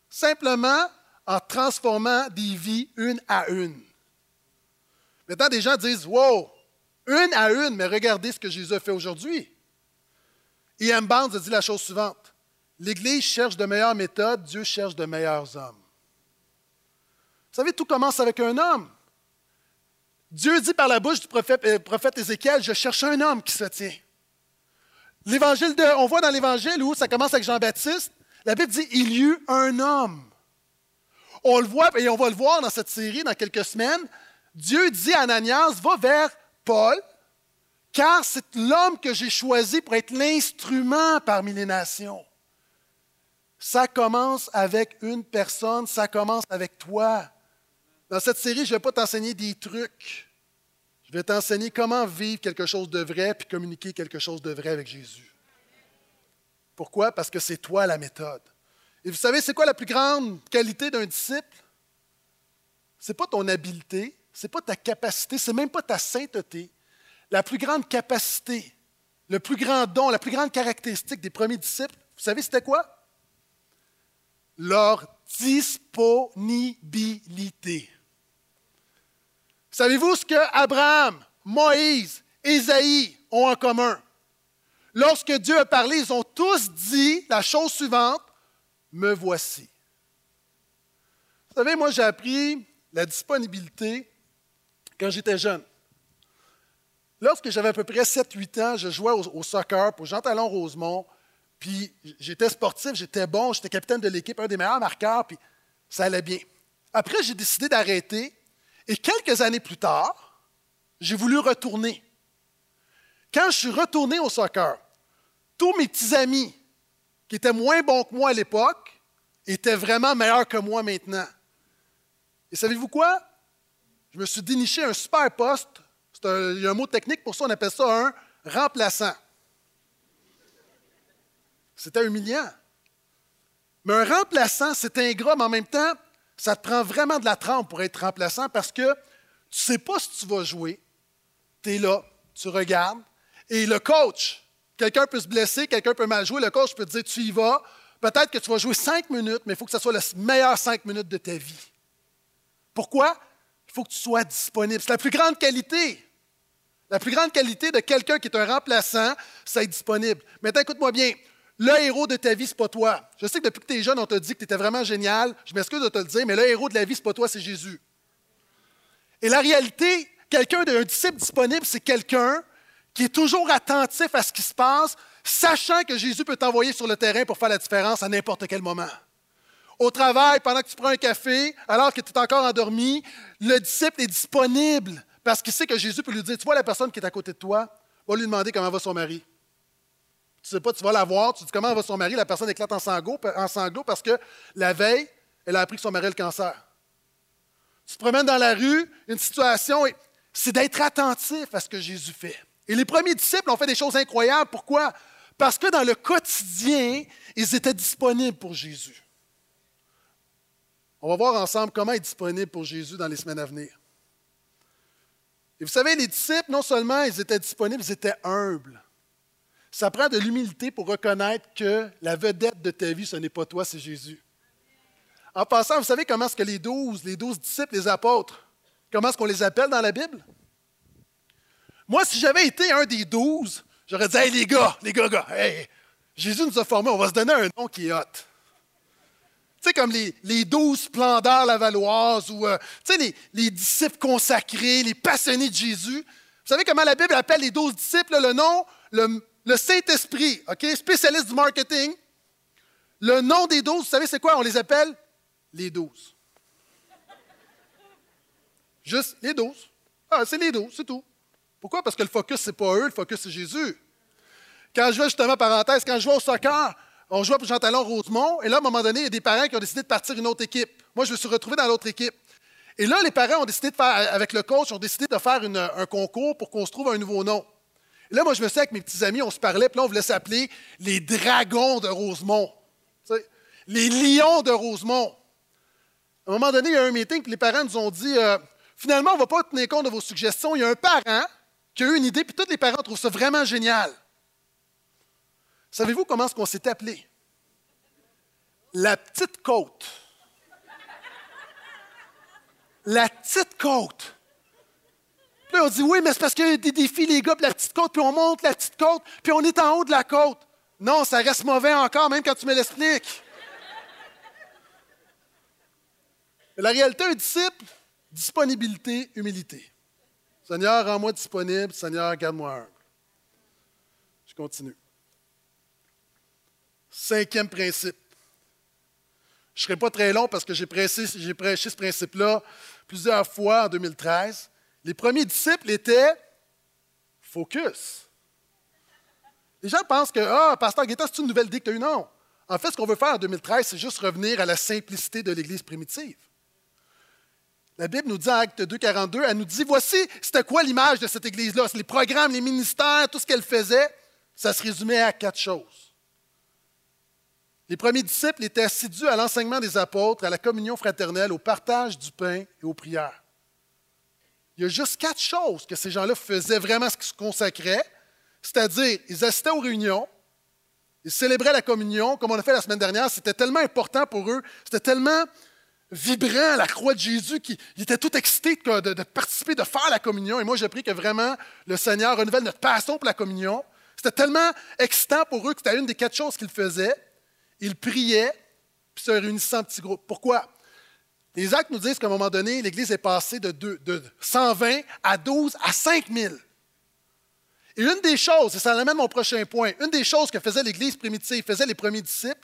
simplement en transformant des vies une à une. Maintenant, des gens disent, wow, une à une, mais regardez ce que Jésus a fait aujourd'hui. E.M. Barnes a dit la chose suivante L'Église cherche de meilleures méthodes, Dieu cherche de meilleurs hommes. Vous savez, tout commence avec un homme. Dieu dit par la bouche du prophète, euh, Ézéchiel, je cherche un homme qui se tient. L'évangile on voit dans l'évangile où ça commence avec Jean-Baptiste, la Bible dit, il y eut un homme. On le voit, et on va le voir dans cette série dans quelques semaines. Dieu dit à Ananias, va vers Paul, car c'est l'homme que j'ai choisi pour être l'instrument parmi les nations. Ça commence avec une personne, ça commence avec toi. Dans cette série, je ne vais pas t'enseigner des trucs. Je vais t'enseigner comment vivre quelque chose de vrai puis communiquer quelque chose de vrai avec Jésus. Pourquoi? Parce que c'est toi la méthode. Et vous savez, c'est quoi la plus grande qualité d'un disciple? Ce n'est pas ton habileté, ce n'est pas ta capacité, ce n'est même pas ta sainteté. La plus grande capacité, le plus grand don, la plus grande caractéristique des premiers disciples, vous savez, c'était quoi? Leur disponibilité. Savez-vous ce que Abraham, Moïse, Ésaïe ont en commun? Lorsque Dieu a parlé, ils ont tous dit la chose suivante, me voici. Vous savez, moi j'ai appris la disponibilité quand j'étais jeune. Lorsque j'avais à peu près 7-8 ans, je jouais au, soccer pour Jean-Talon Rosemont puis j'étais sportif, j'étais bon, j'étais capitaine de l'équipe, un des meilleurs marqueurs, puis ça allait bien. Après, j'ai décidé d'arrêter et quelques années plus tard, j'ai voulu retourner. Quand je suis retourné au soccer, tous mes petits amis qui étaient moins bons que moi à l'époque étaient vraiment meilleurs que moi maintenant. Et savez-vous quoi? Je me suis déniché un super poste. il y a un mot technique pour ça, on appelle ça un remplaçant. C'était humiliant. Mais un remplaçant, c'est ingrat, mais en même temps, ça te prend vraiment de la trempe pour être remplaçant parce que tu ne sais pas si tu vas jouer. Tu es là, tu regardes. Et le coach, quelqu'un peut se blesser, quelqu'un peut mal jouer. Le coach peut te dire tu y vas. Peut-être que tu vas jouer cinq minutes, mais il faut que ce soit les meilleures cinq minutes de ta vie. Pourquoi? Il faut que tu sois disponible. C'est la plus grande qualité. La plus grande qualité de quelqu'un qui est un remplaçant, c'est être disponible. Maintenant, écoute-moi bien le héros de ta vie, ce n'est pas toi. Je sais que depuis que tu es jeune, on t'a dit que tu étais vraiment génial. Je m'excuse de te le dire, mais le héros de la vie, ce n'est pas toi, c'est Jésus. Et la réalité, quelqu'un d'un disciple disponible, c'est quelqu'un qui est toujours attentif à ce qui se passe, sachant que Jésus peut t'envoyer sur le terrain pour faire la différence à n'importe quel moment. Au travail, pendant que tu prends un café, alors que tu es encore endormi, le disciple est disponible parce qu'il sait que Jésus peut lui dire, tu vois la personne qui est à côté de toi, va lui demander comment va son mari. Tu sais pas, tu vas la voir, tu dis comment va son mari, la personne éclate en sanglots, en sanglots parce que la veille, elle a appris que son mari a le cancer. Tu te promènes dans la rue, une situation, c'est d'être attentif à ce que Jésus fait. Et les premiers disciples ont fait des choses incroyables. Pourquoi? Parce que dans le quotidien, ils étaient disponibles pour Jésus. On va voir ensemble comment être disponible pour Jésus dans les semaines à venir. Et vous savez, les disciples, non seulement ils étaient disponibles, ils étaient humbles. Ça prend de l'humilité pour reconnaître que la vedette de ta vie, ce n'est pas toi, c'est Jésus. En passant, vous savez comment est-ce que les douze, les douze disciples, les apôtres, comment est-ce qu'on les appelle dans la Bible? Moi, si j'avais été un des douze, j'aurais dit Hey, les gars, les gars, gars, hey, Jésus nous a formés, on va se donner un nom qui est hot. Tu sais, comme les, les douze splendeurs lavalloises ou euh, tu sais, les, les, disciples consacrés, les passionnés de Jésus. Vous savez comment la Bible appelle les douze disciples? Le nom, le Saint-Esprit, OK? Spécialiste du marketing. Le nom des douze, vous savez, c'est quoi? On les appelle les douze. Juste les douze. Ah, c'est les douze, c'est tout. Pourquoi? Parce que le focus, c'est pas eux, le focus, c'est Jésus. Quand je vais justement, parenthèse, quand je vais au soccer, on jouait pour Jean Talon Rosemont, et là, à un moment donné, il y a des parents qui ont décidé de partir une autre équipe. Moi, je me suis retrouvé dans l'autre équipe. Et là, les parents ont décidé de faire, avec le coach, ont décidé de faire un concours pour qu'on se trouve un nouveau nom. Là, moi, je me sais avec mes petits amis, on se parlait, puis là, on voulait s'appeler les Dragons de Rosemont. les Lions de Rosemont. À un moment donné, il y a un meeting, puis les parents nous ont dit euh, finalement, on ne va pas tenir compte de vos suggestions. Il y a un parent qui a eu une idée, puis tous les parents trouvent ça vraiment génial. Savez-vous comment est-ce qu'on s'est appelé? La petite côte. La petite côte. Puis on dit oui, mais c'est parce qu'il y a des défis, les gars, puis la petite côte, puis on monte la petite côte, puis on est en haut de la côte. Non, ça reste mauvais encore, même quand tu me l'expliques. La réalité, un disciple, disponibilité, humilité. Seigneur, rends-moi disponible. Seigneur, garde-moi humble. Je continue. Cinquième principe. Je ne serai pas très long parce que j'ai prêché ce principe-là plusieurs fois en 2013. Les premiers disciples étaient focus. Les gens pensent que, ah, Pasteur Guetta, c'est une nouvelle idée que tu. Non. En fait, ce qu'on veut faire en 2013, c'est juste revenir à la simplicité de l'Église primitive. La Bible nous dit en Acte 2, 42, elle nous dit voici, c'était quoi l'image de cette Église-là? Les programmes, les ministères, tout ce qu'elle faisait, ça se résumait à quatre choses. Les premiers disciples étaient assidus à l'enseignement des apôtres, à la communion fraternelle, au partage du pain et aux prières. Il y a juste quatre choses que ces gens-là faisaient vraiment ce qu'ils se consacraient, c'est-à-dire ils assistaient aux réunions, ils célébraient la communion, comme on a fait la semaine dernière. C'était tellement important pour eux, c'était tellement vibrant la croix de Jésus qu'ils étaient tout excités de, de, participer, de faire la communion. Et moi, j'ai pris que vraiment le Seigneur renouvelle notre passion pour la communion. C'était tellement excitant pour eux que c'était une des quatre choses qu'ils faisaient. Ils priaient, puis se réunissaient en petits groupes. Pourquoi? Les actes nous disent qu'à un moment donné, l'Église est passée de, de 120 à 12 à 5000. Et une des choses, et ça amène mon prochain point, une des choses que faisait l'Église primitive, faisait les premiers disciples,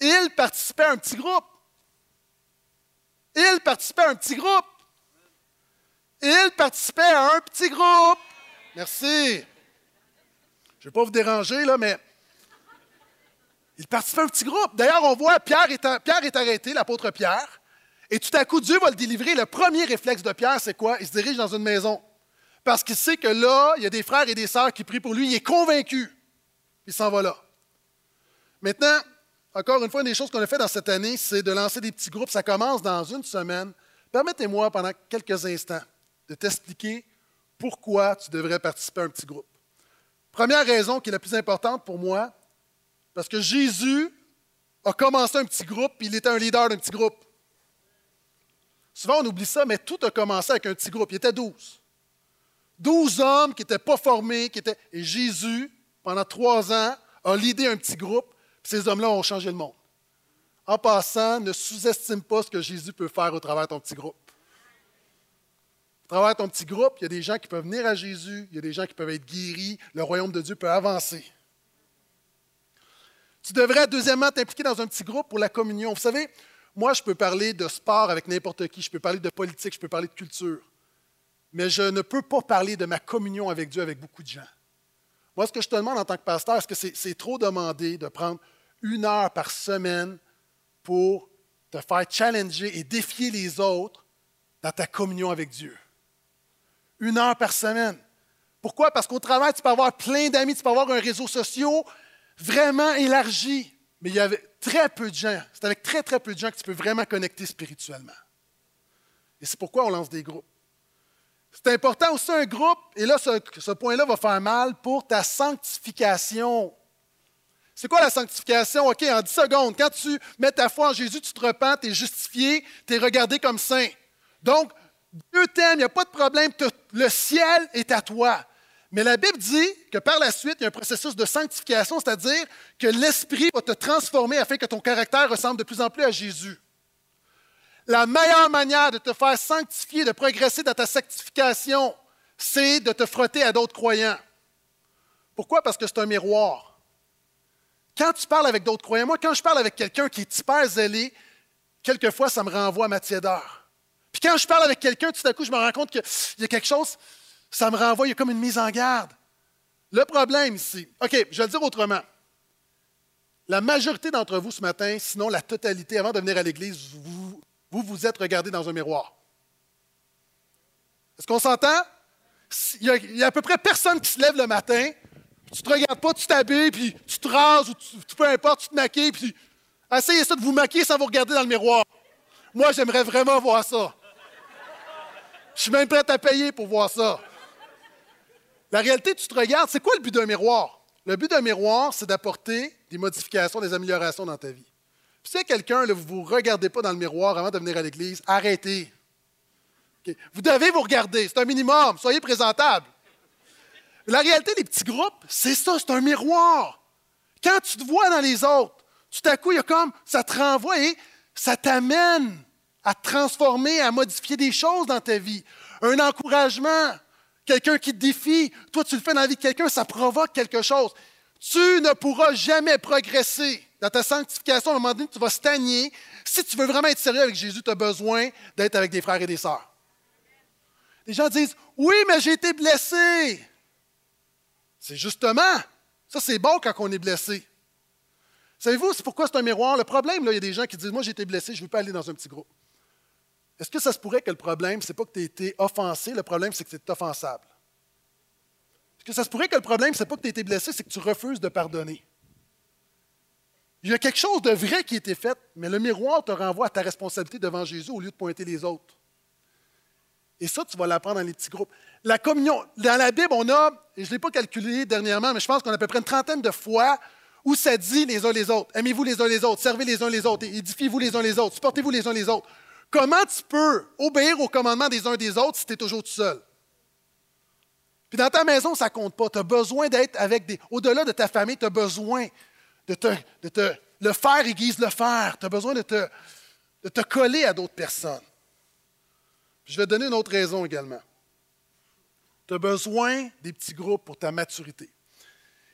ils participaient à un petit groupe. Ils participaient à un petit groupe. Ils participaient à un petit groupe. Merci. Je ne vais pas vous déranger, là, mais il participait à un petit groupe. D'ailleurs, on voit Pierre est arrêté, l'apôtre Pierre, et tout à coup, Dieu va le délivrer. Le premier réflexe de Pierre, c'est quoi? Il se dirige dans une maison. Parce qu'il sait que là, il y a des frères et des sœurs qui prient pour lui. Il est convaincu. Il s'en va là. Maintenant, encore une fois, une des choses qu'on a fait dans cette année, c'est de lancer des petits groupes. Ça commence dans une semaine. Permettez-moi, pendant quelques instants, de t'expliquer pourquoi tu devrais participer à un petit groupe. Première raison qui est la plus importante pour moi, parce que Jésus a commencé un petit groupe, puis il était un leader d'un petit groupe. Souvent, on oublie ça, mais tout a commencé avec un petit groupe. Il était douze. Douze hommes qui n'étaient pas formés, qui étaient. Et Jésus, pendant trois ans, a leadé un petit groupe, puis ces hommes-là ont changé le monde. En passant, ne sous-estime pas ce que Jésus peut faire au travers de ton petit groupe. Au travers de ton petit groupe, il y a des gens qui peuvent venir à Jésus, il y a des gens qui peuvent être guéris, le royaume de Dieu peut avancer. Tu devrais, deuxièmement, t'impliquer dans un petit groupe pour la communion. Vous savez, moi, je peux parler de sport avec n'importe qui, je peux parler de politique, je peux parler de culture, mais je ne peux pas parler de ma communion avec Dieu avec beaucoup de gens. Moi, ce que je te demande en tant que pasteur, est-ce que c'est trop demandé de prendre une heure par semaine pour te faire challenger et défier les autres dans ta communion avec Dieu? Une heure par semaine. Pourquoi? Parce qu'au travail, tu peux avoir plein d'amis, tu peux avoir un réseau social, vraiment élargi. Mais il y avait très peu de gens. C'est avec très, très peu de gens que tu peux vraiment connecter spirituellement. Et c'est pourquoi on lance des groupes. C'est important aussi un groupe, et là, ce, point-là va faire mal pour ta sanctification. C'est quoi la sanctification? OK, en 10 secondes, quand tu mets ta foi en Jésus, tu te repens, tu es justifié, tu es regardé comme saint. Donc, Dieu t'aime, il n'y a pas de problème, le ciel est à toi. Mais la Bible dit que par la suite, il y a un processus de sanctification, c'est-à-dire que l'Esprit va te transformer afin que ton caractère ressemble de plus en plus à Jésus. La meilleure manière de te faire sanctifier, de progresser dans ta sanctification, c'est de te frotter à d'autres croyants. Pourquoi? Parce que c'est un miroir. Quand tu parles avec d'autres croyants, moi, quand je parle avec quelqu'un qui est hyper zélé, quelquefois, ça me renvoie à ma tiédeur. Puis quand je parle avec quelqu'un, tout à coup, je me rends compte qu'il y a quelque chose, ça me renvoie, il y a comme une mise en garde. Le problème ici, OK, je vais le dire autrement. La majorité d'entre vous ce matin, sinon la totalité, avant de venir à l'Église, vous vous, êtes regardé dans un miroir. Est-ce qu'on s'entend? Il y, a, à peu près personne qui se lève le matin, tu te regardes pas, tu t'habilles, puis tu te rases, ou tu, peu importe, tu te maquilles, puis essayez ça de vous maquiller sans vous regarder dans le miroir. Moi, j'aimerais vraiment voir ça. Je suis même prêt à payer pour voir ça. La réalité, tu te regardes, c'est quoi le but d'un miroir? Le but d'un miroir, c'est d'apporter des modifications, des améliorations dans ta vie. Puis si quelqu'un, vous ne vous regardez pas dans le miroir avant de venir à l'Église, arrêtez. Vous devez vous regarder, c'est un minimum, soyez présentable. La réalité des petits groupes, c'est ça, c'est un miroir. Quand tu te vois dans les autres, tout à coup, il y a comme, ça te renvoie et ça t'amène à transformer, à modifier des choses dans ta vie. Un encouragement, quelqu'un qui te défie, toi tu le fais dans la vie de quelqu'un, ça provoque quelque chose. Tu ne pourras jamais progresser dans ta sanctification. À un moment donné, tu vas stagner. Si tu veux vraiment être sérieux avec Jésus, tu as besoin d'être avec des frères et des sœurs. Les gens disent Oui, mais j'ai été blessé. C'est justement, ça c'est bon quand on est blessé. Savez-vous, pourquoi c'est un miroir? Le problème, il y a des gens qui disent Moi, j'ai été blessé, je ne veux pas aller dans un petit groupe. Est-ce que ça se pourrait que le problème, ce n'est pas que tu as été offensé, le problème, c'est que c'est offensable? Est-ce que ça se pourrait que le problème, ce n'est pas que tu été blessé, c'est que tu refuses de pardonner? Il y a quelque chose de vrai qui a été fait, mais le miroir te renvoie à ta responsabilité devant Jésus au lieu de pointer les autres. Et ça, tu vas l'apprendre dans les petits groupes. La communion, dans la Bible, on a, et je ne l'ai pas calculé dernièrement, mais je pense qu'on a à peu près une trentaine de fois où ça dit les uns les autres. Aimez-vous les uns les autres, servez les uns les autres, édifiez-vous les uns les autres, supportez-vous les uns les autres. Comment tu peux obéir au commandement des uns des autres si tu es toujours tout seul? Puis dans ta maison, ça ne compte pas. Tu as besoin d'être avec des. Au-delà de ta famille, tu as besoin de te. Le faire aiguise le faire. Tu as besoin de te, coller à d'autres personnes. Je vais te donner une autre raison également. Tu as besoin des petits groupes pour ta maturité.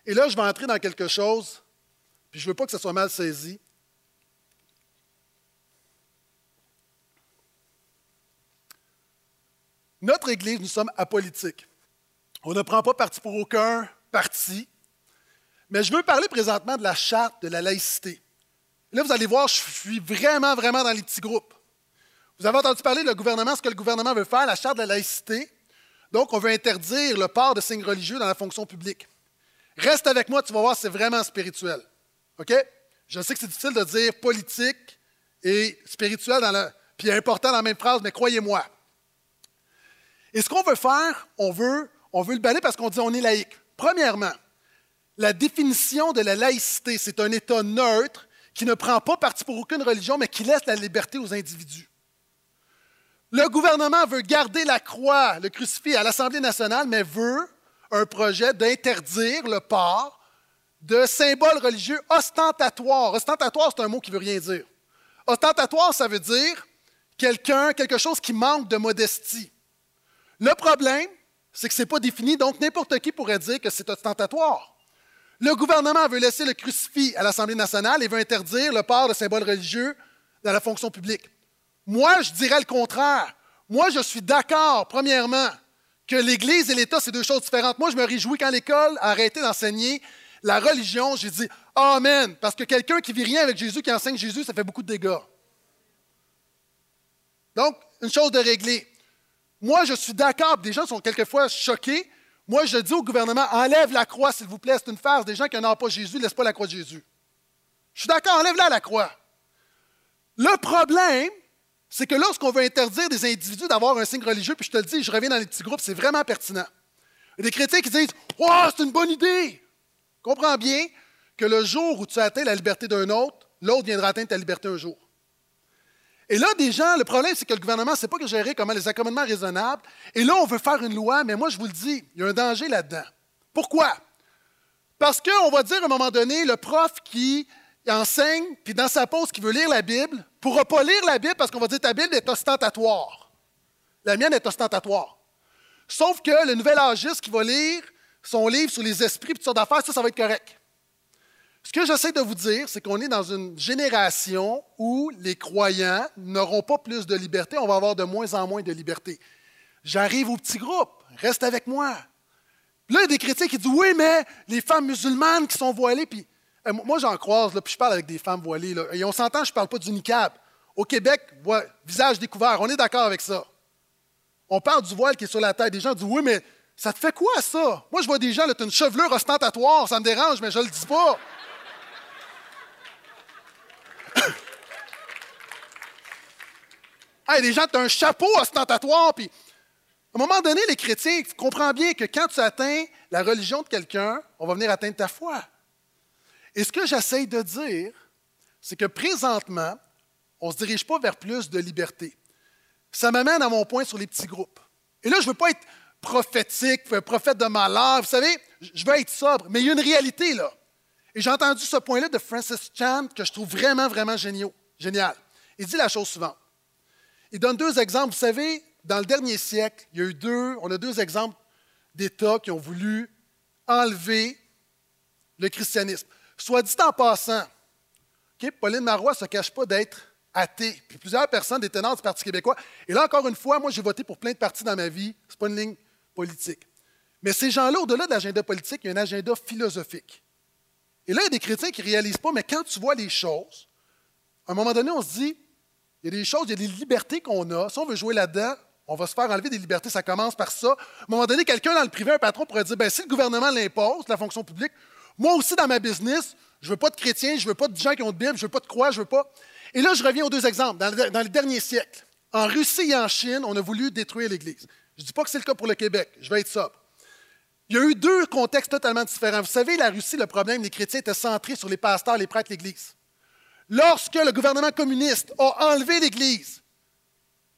Et là, je vais entrer dans quelque chose, puis je ne veux pas que ça soit mal saisi. Notre Église, nous sommes apolitiques. On ne prend pas parti pour aucun parti. Mais je veux parler présentement de la charte de la laïcité. Là, vous allez voir, je suis vraiment, vraiment dans les petits groupes. Vous avez entendu parler du gouvernement, ce que le gouvernement veut faire, la charte de la laïcité. Donc, on veut interdire le port de signes religieux dans la fonction publique. Reste avec moi, tu vas voir, c'est vraiment spirituel. OK? Je sais que c'est difficile de dire politique et spirituel, dans la, puis important dans la même phrase, mais croyez-moi, et ce qu'on veut faire, on veut, le bannir parce qu'on dit on est laïque. Premièrement, la définition de la laïcité, c'est un État neutre qui ne prend pas parti pour aucune religion, mais qui laisse la liberté aux individus. Le gouvernement veut garder la croix, le crucifix à l'Assemblée nationale, mais veut un projet d'interdire le port de symboles religieux ostentatoires. Ostentatoire, c'est un mot qui ne veut rien dire. Ostentatoire, ça veut dire quelqu'un, quelque chose qui manque de modestie. Le problème, c'est que ce n'est pas défini, donc n'importe qui pourrait dire que c'est ostentatoire. Le gouvernement veut laisser le crucifix à l'Assemblée nationale et veut interdire le port de symboles religieux dans la fonction publique. Moi, je dirais le contraire. Moi, je suis d'accord, premièrement, que l'Église et l'État, c'est deux choses différentes. Moi, je me réjouis quand l'école a arrêté d'enseigner la religion. J'ai dit Amen, parce que quelqu'un qui vit rien avec Jésus, qui enseigne Jésus, ça fait beaucoup de dégâts. Donc, une chose de régler. Moi, je suis d'accord. Des gens sont quelquefois choqués. Moi, je dis au gouvernement, enlève la croix, s'il vous plaît. C'est une farce. Des gens qui n'ont pas Jésus, ne laissent pas la croix de Jésus. Je suis d'accord, enlève-la la croix. Le problème, c'est que lorsqu'on veut interdire des individus d'avoir un signe religieux, puis je te le dis, je reviens dans les petits groupes, c'est vraiment pertinent. Il y des chrétiens qui disent Oh, c'est une bonne idée. Comprends bien que le jour où tu atteins la liberté d'un autre, l'autre viendra atteindre ta liberté un jour. Et là, des gens, le problème, c'est que le gouvernement ne sait pas que gérer comment les accommodements raisonnables. Et là, on veut faire une loi, mais moi, je vous le dis, il y a un danger là-dedans. Pourquoi? Parce qu'on va dire à un moment donné, le prof qui enseigne, puis dans sa pause, qui veut lire la Bible, ne pourra pas lire la Bible parce qu'on va dire ta Bible est ostentatoire. La mienne est ostentatoire. Sauf que le nouvel âgiste qui va lire son livre sur les esprits et toutes sortes d'affaires, ça, ça va être correct. Ce que j'essaie de vous dire, c'est qu'on est dans une génération où les croyants n'auront pas plus de liberté, on va avoir de moins en moins de liberté. J'arrive au petit groupe, reste avec moi. là, il y a des chrétiens qui disent Oui, mais les femmes musulmanes qui sont voilées, puis euh, moi j'en croise, là, puis je parle avec des femmes voilées, et on s'entend, je ne parle pas du niqab. Au Québec, visage découvert, on est d'accord avec ça. On parle du voile qui est sur la tête. Des gens disent Oui, mais ça te fait quoi ça? Moi, je vois des gens, tu as une chevelure ostentatoire, ça me dérange, mais je ne le dis pas. Hey, gens, tu as un chapeau ostentatoire, puis à un moment donné, les chrétiens comprennent bien que quand tu atteins la religion de quelqu'un, on va venir atteindre ta foi. Et ce que j'essaye de dire, c'est que présentement, on ne se dirige pas vers plus de liberté. Ça m'amène à mon point sur les petits groupes. Et là, je ne veux pas être prophétique, prophète de malheur, vous savez, je veux être sobre, mais il y a une réalité là. Et j'ai entendu ce point-là de Francis Chan que je trouve vraiment, vraiment génial. Il dit la chose suivante. Il donne deux exemples. Vous savez, dans le dernier siècle, il y a eu deux, on a deux exemples d'États qui ont voulu enlever le christianisme. Soit dit en passant, Pauline Marois ne se cache pas d'être athée. Puis plusieurs personnes des du Parti québécois. Et là, encore une fois, moi, j'ai voté pour plein de partis dans ma vie. Ce n'est pas une ligne politique. Mais ces gens-là, au-delà de l'agenda politique, il y a un agenda philosophique. Et là, il y a des chrétiens qui ne réalisent pas, mais quand tu vois les choses, à un moment donné, on se dit, il y a des choses, il y a des libertés qu'on a. Si on veut jouer là-dedans, on va se faire enlever des libertés. Ça commence par ça. À un moment donné, quelqu'un dans le privé, un patron, pourrait dire, ben, si le gouvernement l'impose, la fonction publique, moi aussi, dans ma business, je veux pas de chrétiens, je veux pas de gens qui ont de Bible, je veux pas de croix, je veux pas. Et là, je reviens aux deux exemples. Dans le, dans le dernier siècle, en Russie et en Chine, on a voulu détruire l'Église. Je ne dis pas que c'est le cas pour le Québec. Je vais être sobre. Il y a eu deux contextes totalement différents. Vous savez, la Russie, le problème, les chrétiens étaient centrés sur les pasteurs, les prêtres, l'Église. Lorsque le gouvernement communiste a enlevé l'Église,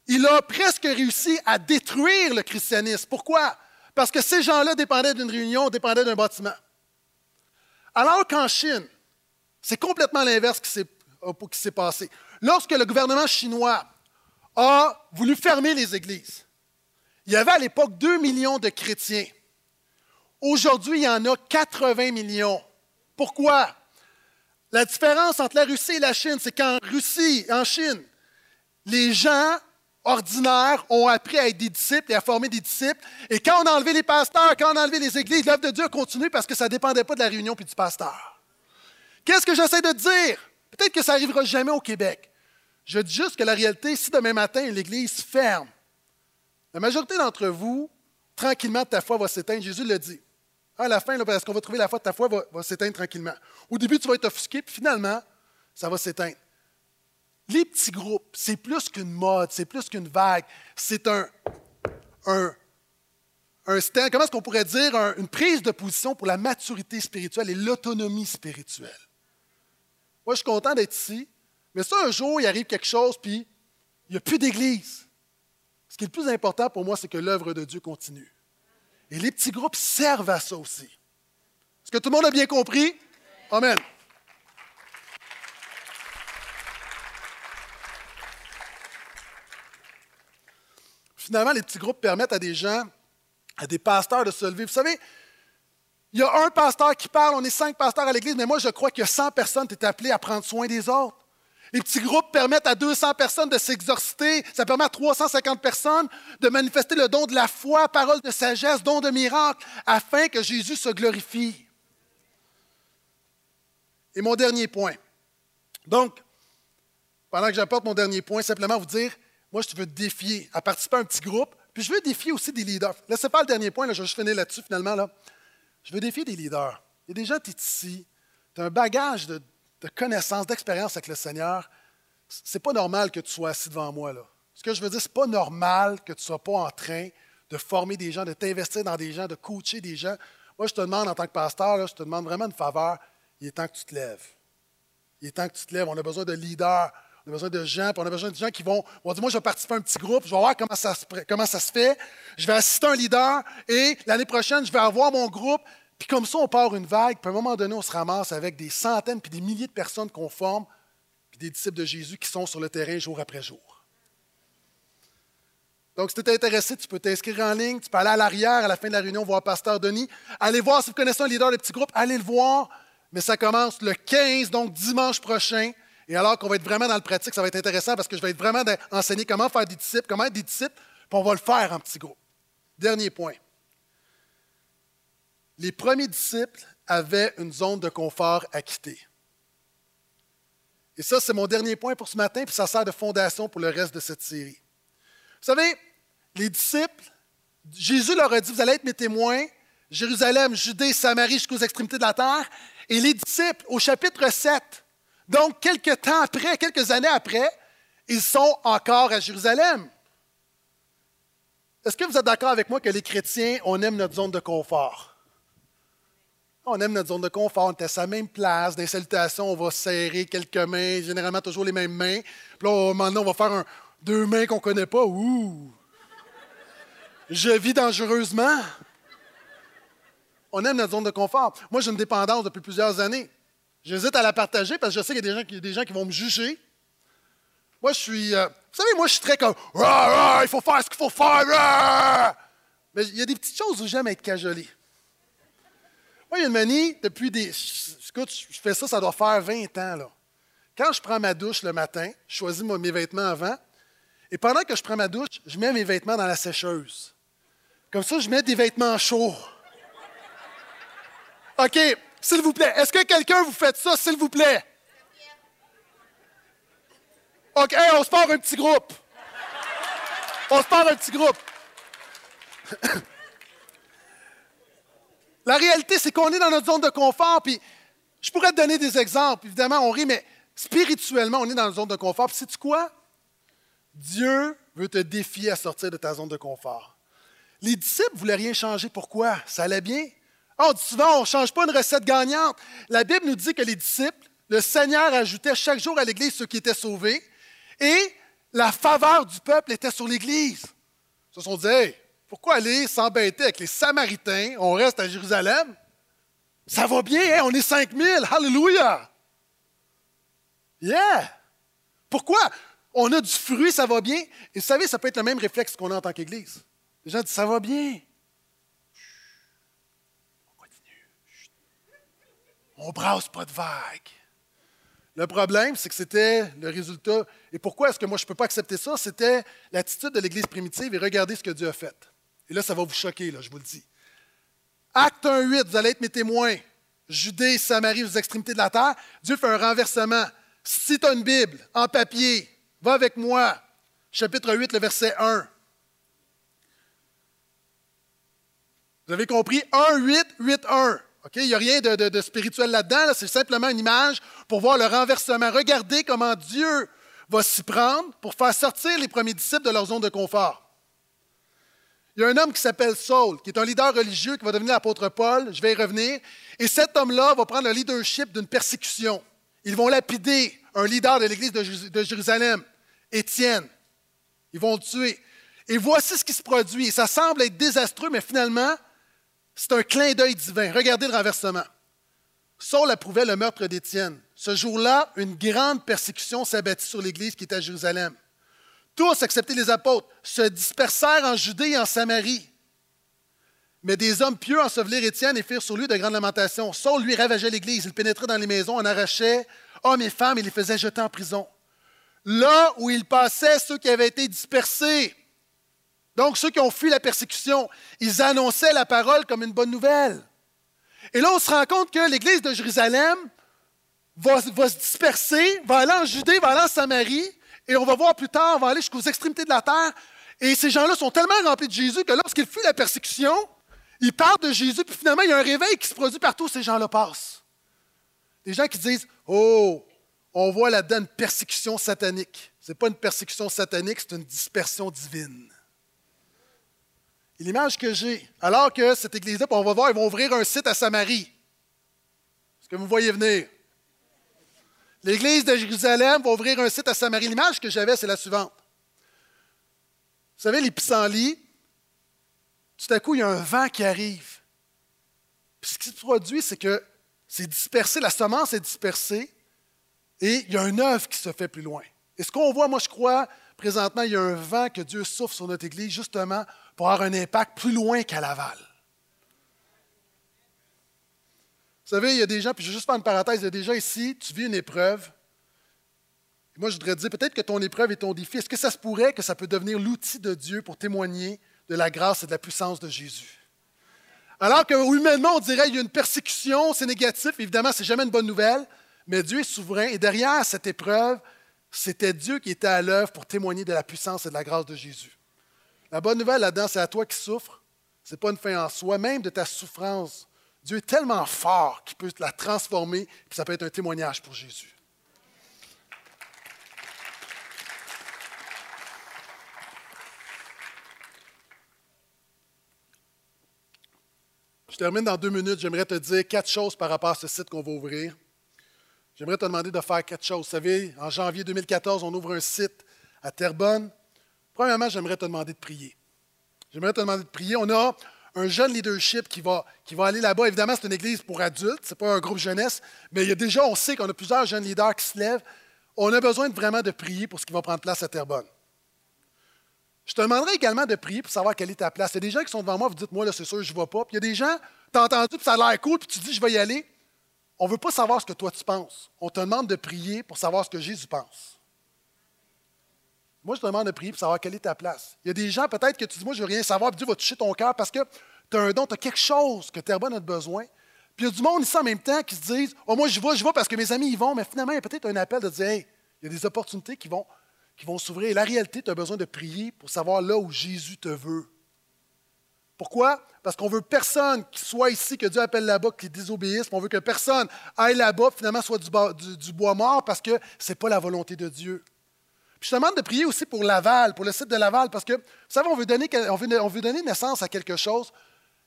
il a presque réussi à détruire le christianisme. Pourquoi? Parce que ces gens-là dépendaient d'une réunion, dépendaient d'un bâtiment. Alors qu'en Chine, c'est complètement l'inverse qui s'est passé. Lorsque le gouvernement chinois a voulu fermer les églises, il y avait à l'époque 2 millions de chrétiens. Aujourd'hui, il y en a 80 millions. Pourquoi? La différence entre la Russie et la Chine, c'est qu'en Russie, en Chine, les gens ordinaires ont appris à être des disciples et à former des disciples. Et quand on a enlevé les pasteurs, quand on a enlevé les églises, l'œuvre de Dieu a continué parce que ça ne dépendait pas de la réunion puis du pasteur. Qu'est-ce que j'essaie de dire? Peut-être que ça n'arrivera jamais au Québec. Je dis juste que la réalité, si demain matin l'Église ferme, la majorité d'entre vous, tranquillement, ta foi va s'éteindre. Jésus le dit. À la fin, parce qu'on va trouver la foi de ta foi va, s'éteindre tranquillement. Au début, tu vas être offusqué, puis finalement, ça va s'éteindre. Les petits groupes, c'est plus qu'une mode, c'est plus qu'une vague. C'est un, un, un stand, comment est-ce qu'on pourrait dire, une prise de position pour la maturité spirituelle et l'autonomie spirituelle. Moi, je suis content d'être ici, mais ça, un jour, il arrive quelque chose, puis il n'y a plus d'église. Ce qui est le plus important pour moi, c'est que l'œuvre de Dieu continue. Et les petits groupes servent à ça aussi. Est-ce que tout le monde a bien compris? Amen. Finalement, les petits groupes permettent à des gens, à des pasteurs de se lever. Vous savez, il y a un pasteur qui parle, on est cinq pasteurs à l'Église, mais moi je crois qu'il y a 100 personnes qui sont appelées à prendre soin des autres. Les petits groupes permettent à 200 personnes de s'exorciter. Ça permet à 350 personnes de manifester le don de la foi, parole de sagesse, don de miracle, afin que Jésus se glorifie. Et mon dernier point. Donc, pendant que j'apporte mon dernier point, simplement vous dire, moi, je veux défier à participer à un petit groupe, puis je veux défier aussi des leaders. Laissez pas le dernier point, là, je vais finir là-dessus finalement. Là. Je veux défier des leaders. Il y a des gens, tu es ici, tu as un bagage de, de connaissance, d'expérience avec le Seigneur, c'est pas normal que tu sois assis devant moi. Là. Ce que je veux dire, c'est pas normal que tu ne sois pas en train de former des gens, de t'investir dans des gens, de coacher des gens. Moi, je te demande en tant que pasteur, je te demande vraiment une faveur. Il est temps que tu te lèves. Il est temps que tu te lèves. On a besoin de leaders. On a besoin de gens, puis on a besoin de gens qui vont, vont dire, moi, je vais participer à un petit groupe, je vais voir comment ça, se, fait, je vais assister un leader, et l'année prochaine, je vais avoir mon groupe, puis comme ça, on part une vague, puis à un moment donné, on se ramasse avec des centaines, puis des milliers de personnes qu'on forme, puis des disciples de Jésus qui sont sur le terrain jour après jour. Donc, si tu es intéressé, tu peux t'inscrire en ligne, tu peux aller à l'arrière à la fin de la réunion voir Pasteur Denis. Allez voir si vous connaissez un leader de petits groupes, allez le voir. Mais ça commence le 15, donc dimanche prochain. Et alors qu'on va être vraiment dans le pratique, ça va être intéressant parce que je vais être vraiment enseigner comment faire des disciples, comment être des disciples, puis on va le faire en petits groupes. Dernier point. Les premiers disciples avaient une zone de confort à quitter. Et ça, c'est mon dernier point pour ce matin, puis ça sert de fondation pour le reste de cette série. Vous savez, les disciples, Jésus leur a dit, vous allez être mes témoins, Jérusalem, Judée, Samarie jusqu'aux extrémités de la terre. Et les disciples, au chapitre 7, donc quelques temps après, quelques années après, ils sont encore à Jérusalem. Est-ce que vous êtes d'accord avec moi que les chrétiens, on aime notre zone de confort? On aime notre zone de confort, on est à sa même place, des salutations, on va serrer quelques mains, généralement toujours les mêmes mains. Puis là, maintenant, on va faire un, deux mains qu'on ne connaît pas. Ouh! Je vis dangereusement. On aime notre zone de confort. Moi, j'ai une dépendance depuis plusieurs années. J'hésite à la partager parce que je sais qu'il y a des gens qui, vont me juger. Moi, je suis. Euh, vous savez, moi, je suis très comme. il faut faire ce qu'il faut faire. Mais il y a des petites choses où j'aime être cajolé. Il y a une manie, depuis des. Écoute, je fais ça, ça doit faire 20 ans. Là. Quand je prends ma douche le matin, je choisis mes vêtements avant, et pendant que je prends ma douche, je mets mes vêtements dans la sécheuse. Comme ça, je mets des vêtements chauds. OK, s'il vous plaît, est-ce que quelqu'un vous fait ça, s'il vous plaît? OK, on se part un petit groupe. On se part un petit groupe. La réalité, c'est qu'on est dans notre zone de confort, puis je pourrais te donner des exemples. Évidemment, on rit, mais spirituellement, on est dans une zone de confort. Puis, sais-tu quoi? Dieu veut te défier à sortir de ta zone de confort. Les disciples ne voulaient rien changer. Pourquoi? Ça allait bien? On dit souvent, on ne change pas une recette gagnante. La Bible nous dit que les disciples, le Seigneur ajoutait chaque jour à l'Église ceux qui étaient sauvés et la faveur du peuple était sur l'Église. Ils se sont dit, pourquoi aller s'embêter avec les Samaritains? On reste à Jérusalem? Ça va bien, hein? on est 5000. Hallelujah! Yeah! Pourquoi? on a du fruit, ça va bien. Et vous savez, ça peut être le même réflexe qu'on a en tant qu'Église. Les gens disent, ça va bien. On continue. On brasse pas de vagues. Le problème, c'est que c'était le résultat. Et pourquoi est-ce que moi je ne peux pas accepter ça? C'était l'attitude de l'Église primitive et regardez ce que Dieu a fait. Et là, ça va vous choquer, là, je vous le dis. Acte 1.8, vous allez être mes témoins. Judée, Samarie, aux extrémités de la terre. Dieu fait un renversement. Si tu as une Bible en papier, Va avec moi, chapitre 8, le verset 1. Vous avez compris? 1, 8, 8, 1. Il n'y a rien de, spirituel là-dedans. c'est simplement une image pour voir le renversement. Regardez comment Dieu va s'y prendre pour faire sortir les premiers disciples de leur zone de confort. Il y a un homme qui s'appelle Saul, qui est un leader religieux qui va devenir l'apôtre Paul. Je vais y revenir. Et cet homme-là va prendre le leadership d'une persécution. Ils vont lapider un leader de l'Église de Jérusalem. Étienne. Ils vont le tuer. Et voici ce qui se produit. Ça semble être désastreux, mais finalement, c'est un clin d'œil divin. Regardez le renversement. Saul approuvait le meurtre d'Étienne. Ce jour-là, une grande persécution s'abattit sur l'Église qui était à Jérusalem. Tous, excepté les apôtres, se dispersèrent en Judée et en Samarie. Mais des hommes pieux ensevelirent Étienne et firent sur lui de grandes lamentations. Saul, lui, ravageait l'Église. Il pénétrait dans les maisons, en arrachait hommes et femmes et les faisait jeter en prison là où il passait ceux qui avaient été dispersés. Donc, ceux qui ont fui la persécution, ils annonçaient la parole comme une bonne nouvelle. Et là, on se rend compte que l'Église de Jérusalem va, se disperser, va aller en Judée, va aller en Samarie, et on va voir plus tard, va aller jusqu'aux extrémités de la terre. Et ces gens-là sont tellement remplis de Jésus que lorsqu'ils fuient la persécution, ils parlent de Jésus, puis finalement, il y a un réveil qui se produit partout où ces gens-là passent. Des gens qui disent Oh, on voit là-dedans une persécution satanique. Ce n'est pas une persécution satanique, c'est une dispersion divine. Et l'image que j'ai, alors que cette église-là, on va voir, ils vont ouvrir un site à Samarie. Est-ce que vous voyez venir? L'Église de Jérusalem va ouvrir un site à Samarie. L'image que j'avais, c'est la suivante. Vous savez, les pissenlits, tout à coup, il y a un vent qui arrive. Puis ce qui se produit, c'est que c'est dispersé, la semence est dispersée, et il y a un œuvre qui se fait plus loin. Et ce qu'on voit, moi je crois, présentement, il y a un vent que Dieu souffle sur notre Église justement pour avoir un impact plus loin qu'à Laval. Vous savez, il y a des gens, puis je vais juste faire une parenthèse, il y a des gens ici, tu vis une épreuve. moi, je voudrais dire, peut-être que ton épreuve et ton défi, est-ce que ça se pourrait que ça peut devenir l'outil de Dieu pour témoigner de la grâce et de la puissance de Jésus? Alors que humainement, on dirait qu'il y a une persécution, c'est négatif, évidemment, c'est jamais une bonne nouvelle, mais Dieu est souverain et derrière cette épreuve, c'était Dieu qui était à l'œuvre pour témoigner de la puissance et de la grâce de Jésus. La bonne nouvelle là-dedans, c'est à toi qui souffres. Ce n'est pas une fin en soi, même de ta souffrance. Dieu est tellement fort qu'il peut la transformer, et ça peut être un témoignage pour Jésus. Je termine dans deux minutes. J'aimerais te dire quatre choses par rapport à ce site qu'on va ouvrir. J'aimerais te demander de faire quatre choses. Vous savez, en janvier 2014, on ouvre un site à Terrebonne. Premièrement, j'aimerais te demander de prier. J'aimerais te demander de prier. On a un jeune leadership qui va, qui va aller là-bas. Évidemment, c'est une église pour adultes, ce n'est pas un groupe jeunesse, mais il y a déjà, on sait qu'on a plusieurs jeunes leaders qui se lèvent. On a besoin vraiment de prier pour ce qui va prendre place à Terrebonne. Je te demanderai également de prier pour savoir quelle est ta place. Il y a des gens qui sont devant moi, vous dites, moi, là, c'est sûr, je ne vais pas. Puis il y a des gens, tu as entendu, puis ça a l'air cool, puis tu dis, je vais y aller. On ne veut pas savoir ce que toi tu penses. On te demande de prier pour savoir ce que Jésus pense. Moi, je te demande de prier pour savoir quelle est ta place. Il y a des gens, peut-être que tu dis, moi, je veux rien savoir, puis Dieu va toucher ton cœur parce que tu as un don, tu as quelque chose que Terrebonne a besoin. Puis il y a du monde ici en même temps qui se disent, oh, moi, je vais, je vais parce que mes amis y vont, mais finalement, il y a peut-être un appel de dire, hey, il y a des opportunités qui vont, qui vont s'ouvrir. La réalité, tu as besoin de prier pour savoir là où Jésus te veut. Pourquoi? Parce qu'on veut personne qui soit ici, que Dieu appelle là-bas, qui désobéisse. On veut que personne aille là-bas, finalement, soit du, du, bois mort, parce que ce n'est pas la volonté de Dieu. Je te demande de prier aussi pour Laval, pour le site de Laval, parce que, vous savez, on veut donner, on veut, on veut donner naissance à quelque chose.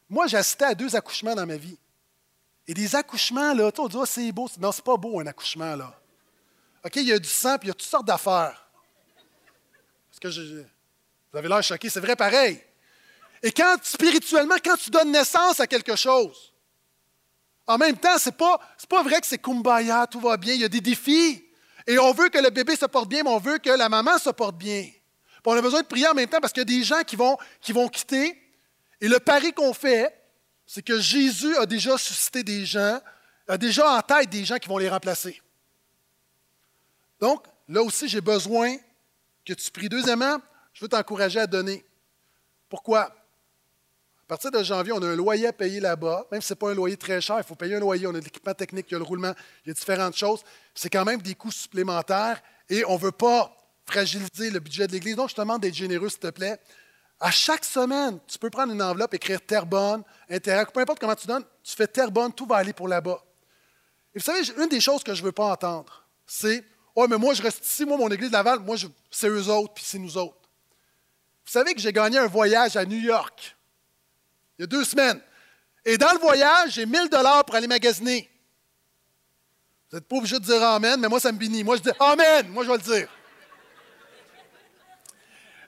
Moi, j'ai assisté à deux accouchements dans ma vie. Et des accouchements, là, on dit, oh, c'est beau. Non, c'est pas beau, un accouchement, là. OK, il y a du sang, puis il y a toutes sortes d'affaires. Parce que je, vous avez l'air choqué, c'est vrai pareil. Et quand, spirituellement, quand tu donnes naissance à quelque chose, en même temps, ce n'est pas, pas vrai que c'est kumbaya, tout va bien, il y a des défis. Et on veut que le bébé se porte bien, mais on veut que la maman se porte bien. On a besoin de prier en même temps parce qu'il y a des gens qui vont, qui vont quitter. Et le pari qu'on fait, c'est que Jésus a déjà suscité des gens, a déjà en tête des gens qui vont les remplacer. Donc, là aussi, j'ai besoin que tu pries. Deuxièmement, je veux t'encourager à donner. Pourquoi? À partir de janvier, on a un loyer à payer là-bas. Même si ce n'est pas un loyer très cher, il faut payer un loyer. On a de l'équipement technique, il y a le roulement, il y a différentes choses. C'est quand même des coûts supplémentaires et on ne veut pas fragiliser le budget de l'Église. Donc, je te demande d'être généreux, s'il te plaît. À chaque semaine, tu peux prendre une enveloppe, écrire Terrebonne, Interact, peu importe comment tu donnes, tu fais Terrebonne, tout va aller pour là-bas. Et vous savez, une des choses que je ne veux pas entendre, c'est Oh, mais moi, je reste ici, moi, mon église de Laval, moi, c'est eux autres, puis c'est nous autres. Vous savez que j'ai gagné un voyage à New York il y a deux semaines. Et dans le voyage, j'ai 1000 dollars pour aller magasiner. Vous n'êtes pas obligé de dire Amen, mais moi, ça me bénit. Moi, je dis Amen. Moi, je vais le dire.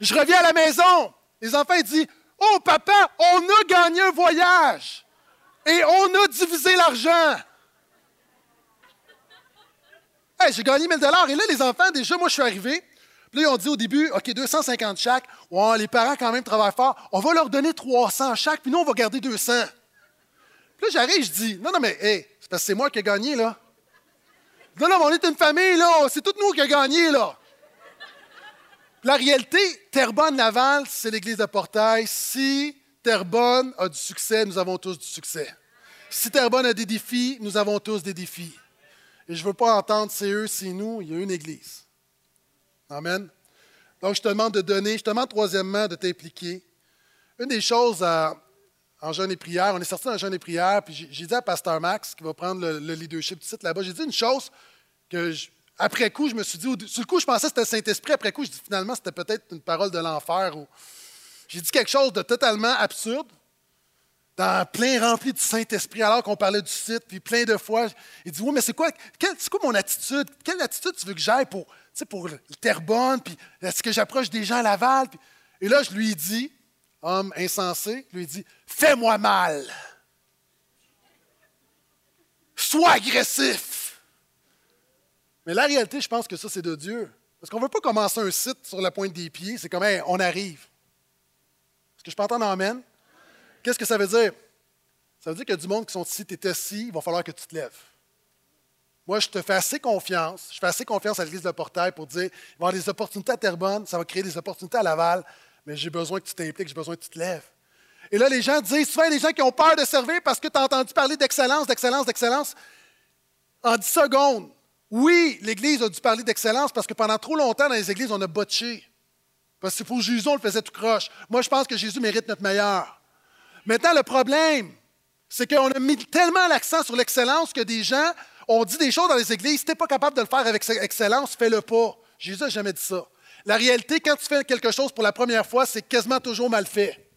Je reviens à la maison. Les enfants ils disent Oh, papa, on a gagné un voyage. Et on a divisé l'argent. Hey, j'ai gagné 1000 dollars. Et là, les enfants, déjà, moi, je suis arrivé. Puis là, ils ont dit au début, OK, 250 chaque. Les parents, quand même, travaillent fort. On va leur donner 300 chaque, puis nous, on va garder 200. Puis là, j'arrive, je dis, non, non, mais, hey, c'est parce que c'est moi qui ai gagné, là. Non, non, mais on est une famille, là. C'est tout nous qui avons gagné, là. la réalité, Terrebonne-Laval, c'est l'église de Portail. Si Terrebonne a du succès, nous avons tous du succès. Si Terrebonne a des défis, nous avons tous des défis. Et je ne veux pas entendre c'est eux, c'est nous, il y a une église. Amen. Donc, je te demande de donner. Je te demande, troisièmement, de t'impliquer. Une des choses en jeûne et prière, on est sorti dans jeûne et prière, puis j'ai dit à Pasteur Max, qui va prendre le, leadership du site là-bas, j'ai dit une chose que, après coup, je me suis dit, sur le coup, je pensais que c'était Saint-Esprit. Après coup, je dis finalement, c'était peut-être une parole de l'enfer. J'ai dit quelque chose de totalement absurde. dans plein rempli du Saint-Esprit, alors qu'on parlait du site, puis plein de fois, il dit Oui, mais c'est quoi, c'est quoi mon attitude? Quelle attitude tu veux que j'aille pour, pour le Terrebonne Puis est-ce que j'approche des gens à Laval Et là, je lui dis Homme insensé, je lui dis Fais-moi mal. Sois agressif. Mais la réalité, je pense que ça, c'est de Dieu. Parce qu'on ne veut pas commencer un site sur la pointe des pieds. C'est comme, on arrive. Est-ce que je peux entendre Amen? Qu'est-ce que ça veut dire? Ça veut dire qu'il y a du monde qui sont ici, tu assis, il va falloir que tu te lèves. Moi, je te fais assez confiance. Je fais assez confiance à l'Église de Portail pour dire il va y avoir des opportunités à Terrebonne, ça va créer des opportunités à Laval, mais j'ai besoin que tu t'impliques, j'ai besoin que tu te lèves. Et là, les gens disent souvent, les gens qui ont peur de servir parce que tu as entendu parler d'excellence, d'excellence, d'excellence. En 10 secondes, oui, l'Église a dû parler d'excellence parce que pendant trop longtemps, dans les églises, on a botché. Parce que pour Jésus, on le faisait tout croche. Moi, je pense que Jésus mérite notre meilleur. Maintenant, le problème, c'est qu'on a mis tellement l'accent sur l'excellence que des gens ont dit des choses dans les églises. Si tu n'es pas capable de le faire avec excellence, fais-le pas. Jésus n'a jamais dit ça. La réalité, quand tu fais quelque chose pour la première fois, c'est quasiment toujours mal fait.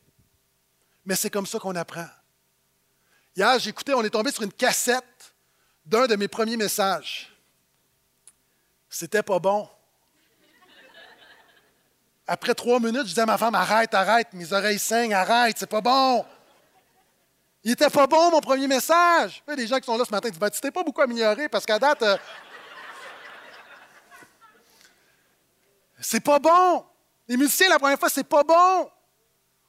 Mais c'est comme ça qu'on apprend. Hier, j'écoutais, on est tombé sur une cassette d'un de mes premiers messages. C'était pas bon. Après trois minutes, je disais à ma femme, arrête, arrête, mes oreilles saignent, arrête, c'est pas bon. Il était pas bon, mon premier message. Des gens qui sont là ce matin disent, tu t'es pas beaucoup amélioré parce qu'à date, euh, c'est pas bon. Les musiciens, la première fois, c'est pas bon.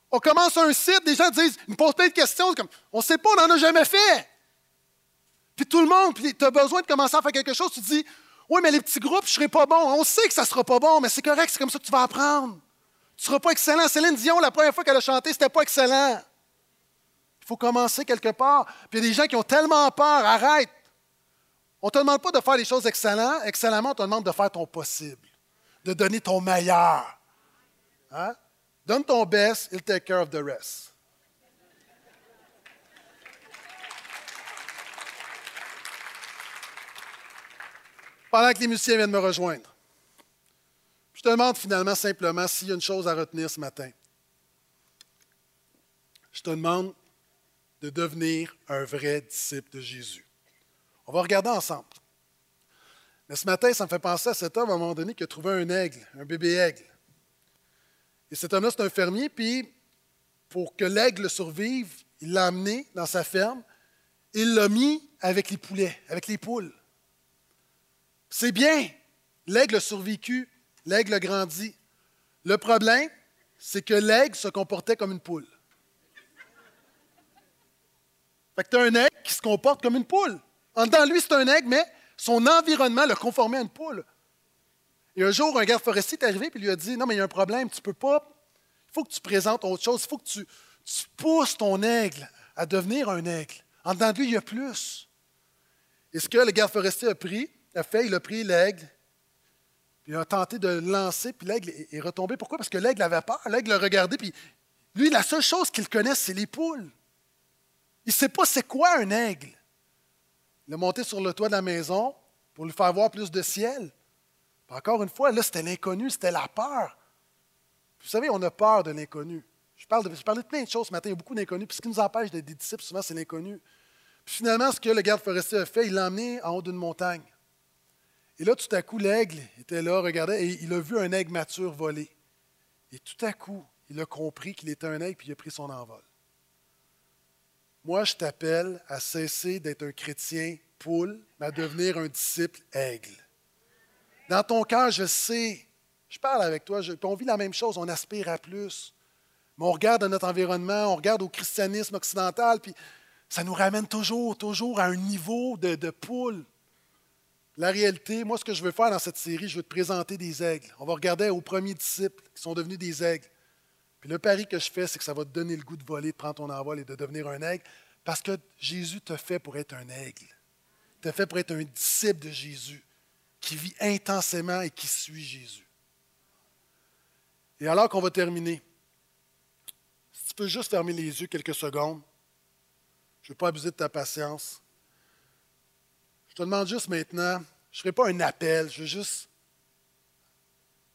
On commence un site, des gens disent, ils me posent plein de questions, comme, on ne sait pas, on n'en a jamais fait. Puis tout le monde, puis tu as besoin de commencer à faire quelque chose, tu dis, oui, mais les petits groupes, je ne serai pas bon. On sait que ça ne sera pas bon, mais c'est correct, c'est comme ça que tu vas apprendre. Tu ne seras pas excellent. Céline Dion, la première fois qu'elle a chanté, ce n'était pas excellent. Il faut commencer quelque part. Puis il y a des gens qui ont tellement peur, arrête. On ne te demande pas de faire les choses excellemment, excellemment, on te demande de faire ton possible, de donner ton meilleur. Hein? Donne ton best, il take care of the rest. pendant que les musiciens viennent me rejoindre. Je te demande finalement simplement s'il y a une chose à retenir ce matin. Je te demande de devenir un vrai disciple de Jésus. On va regarder ensemble. Mais ce matin, ça me fait penser à cet homme à un moment donné qui a trouvé un aigle, un bébé aigle. Et cet homme-là, c'est un fermier, puis pour que l'aigle survive, il l'a amené dans sa ferme, il l'a mis avec les poulets, avec les poules. C'est bien. L'aigle a survécu, l'aigle a grandi. Le problème, c'est que l'aigle se comportait comme une poule. Fait que tu as un aigle qui se comporte comme une poule. En dedans, lui, c'est un aigle, mais son environnement le conformait à une poule. Et un jour, un garde forestier est arrivé et lui a dit Non, mais il y a un problème, tu ne peux pas. Il faut que tu présentes autre chose. Il faut que tu, pousses ton aigle à devenir un aigle. En dedans de lui, il y a plus. Et ce que le garde forestier a pris, a fait, il a pris l'aigle, puis il a tenté de le lancer, puis l'aigle est retombé. Pourquoi? Parce que l'aigle avait peur. L'aigle l'a regardé, puis lui, la seule chose qu'il connaît, c'est les poules. Il ne sait pas c'est quoi un aigle. Il a monté sur le toit de la maison pour lui faire voir plus de ciel. encore une fois, là, c'était l'inconnu, c'était la peur. Vous savez, on a peur de l'inconnu. Je parlais de plein de choses ce matin, il y a beaucoup d'inconnus. Puis ce qui nous empêche d'être des disciples, souvent, c'est l'inconnu. Puis finalement, ce que le garde forestier a fait, il l'a emmené en haut d'une montagne. Et là, tout à coup, l'aigle était là, regardait, et il a vu un aigle mature voler. Et tout à coup, il a compris qu'il était un aigle, puis il a pris son envol. Moi, je t'appelle à cesser d'être un chrétien poule, mais à devenir un disciple aigle. Dans ton cœur, je sais, je parle avec toi, on vit la même chose, on aspire à plus. Mais on regarde notre environnement, on regarde au christianisme occidental, puis ça nous ramène toujours, toujours à un niveau de, de poule. La réalité, moi, ce que je veux faire dans cette série, je veux te présenter des aigles. On va regarder aux premiers disciples qui sont devenus des aigles. Puis le pari que je fais, c'est que ça va te donner le goût de voler, de prendre ton envol et de devenir un aigle, parce que Jésus te fait pour être un aigle. Te fait pour être un disciple de Jésus, qui vit intensément et qui suit Jésus. Et alors qu'on va terminer, si tu peux juste fermer les yeux quelques secondes, je ne veux pas abuser de ta patience. Je te demande juste maintenant, je ne ferai pas un appel, je veux juste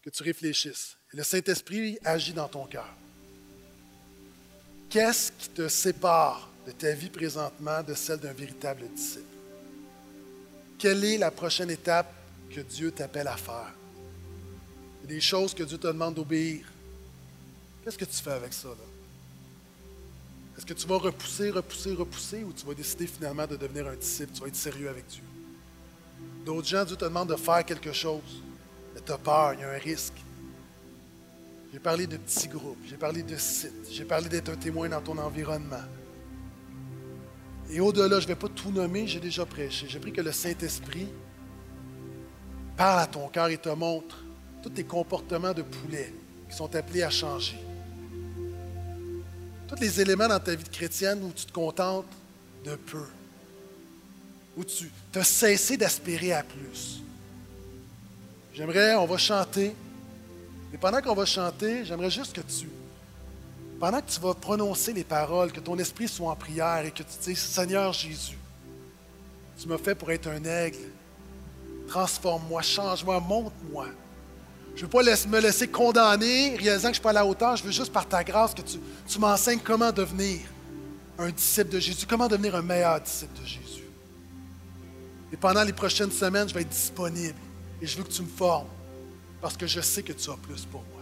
que tu réfléchisses. Le Saint-Esprit agit dans ton cœur. Qu'est-ce qui te sépare de ta vie présentement de celle d'un véritable disciple? Quelle est la prochaine étape que Dieu t'appelle à faire? Il y a des choses que Dieu te demande d'obéir. Qu'est-ce que tu fais avec ça? Est-ce que tu vas repousser, repousser, repousser ou tu vas décider finalement de devenir un disciple? Tu vas être sérieux avec Dieu. D'autres gens, Dieu te demande de faire quelque chose. Mais tu as peur, il y a un risque. J'ai parlé de petits groupes, j'ai parlé de sites, j'ai parlé d'être un témoin dans ton environnement. Et au-delà, je ne vais pas tout nommer, j'ai déjà prêché. J'ai pris que le Saint-Esprit parle à ton cœur et te montre tous tes comportements de poulet qui sont appelés à changer. Tous les éléments dans ta vie de chrétienne où tu te contentes de peu, où tu as cessé d'aspirer à plus. J'aimerais, on va chanter, et pendant qu'on va chanter, j'aimerais juste que tu, pendant que tu vas prononcer les paroles, que ton esprit soit en prière et que tu dises, Seigneur Jésus, tu m'as fait pour être un aigle, transforme-moi, change-moi, monte-moi. Je ne veux pas me laisser condamner, réalisant que je ne suis pas à la hauteur. Je veux juste par ta grâce que tu m'enseignes comment devenir un disciple de Jésus, comment devenir un meilleur disciple de Jésus. Et pendant les prochaines semaines, je vais être disponible et je veux que tu me formes parce que je sais que tu as plus pour moi.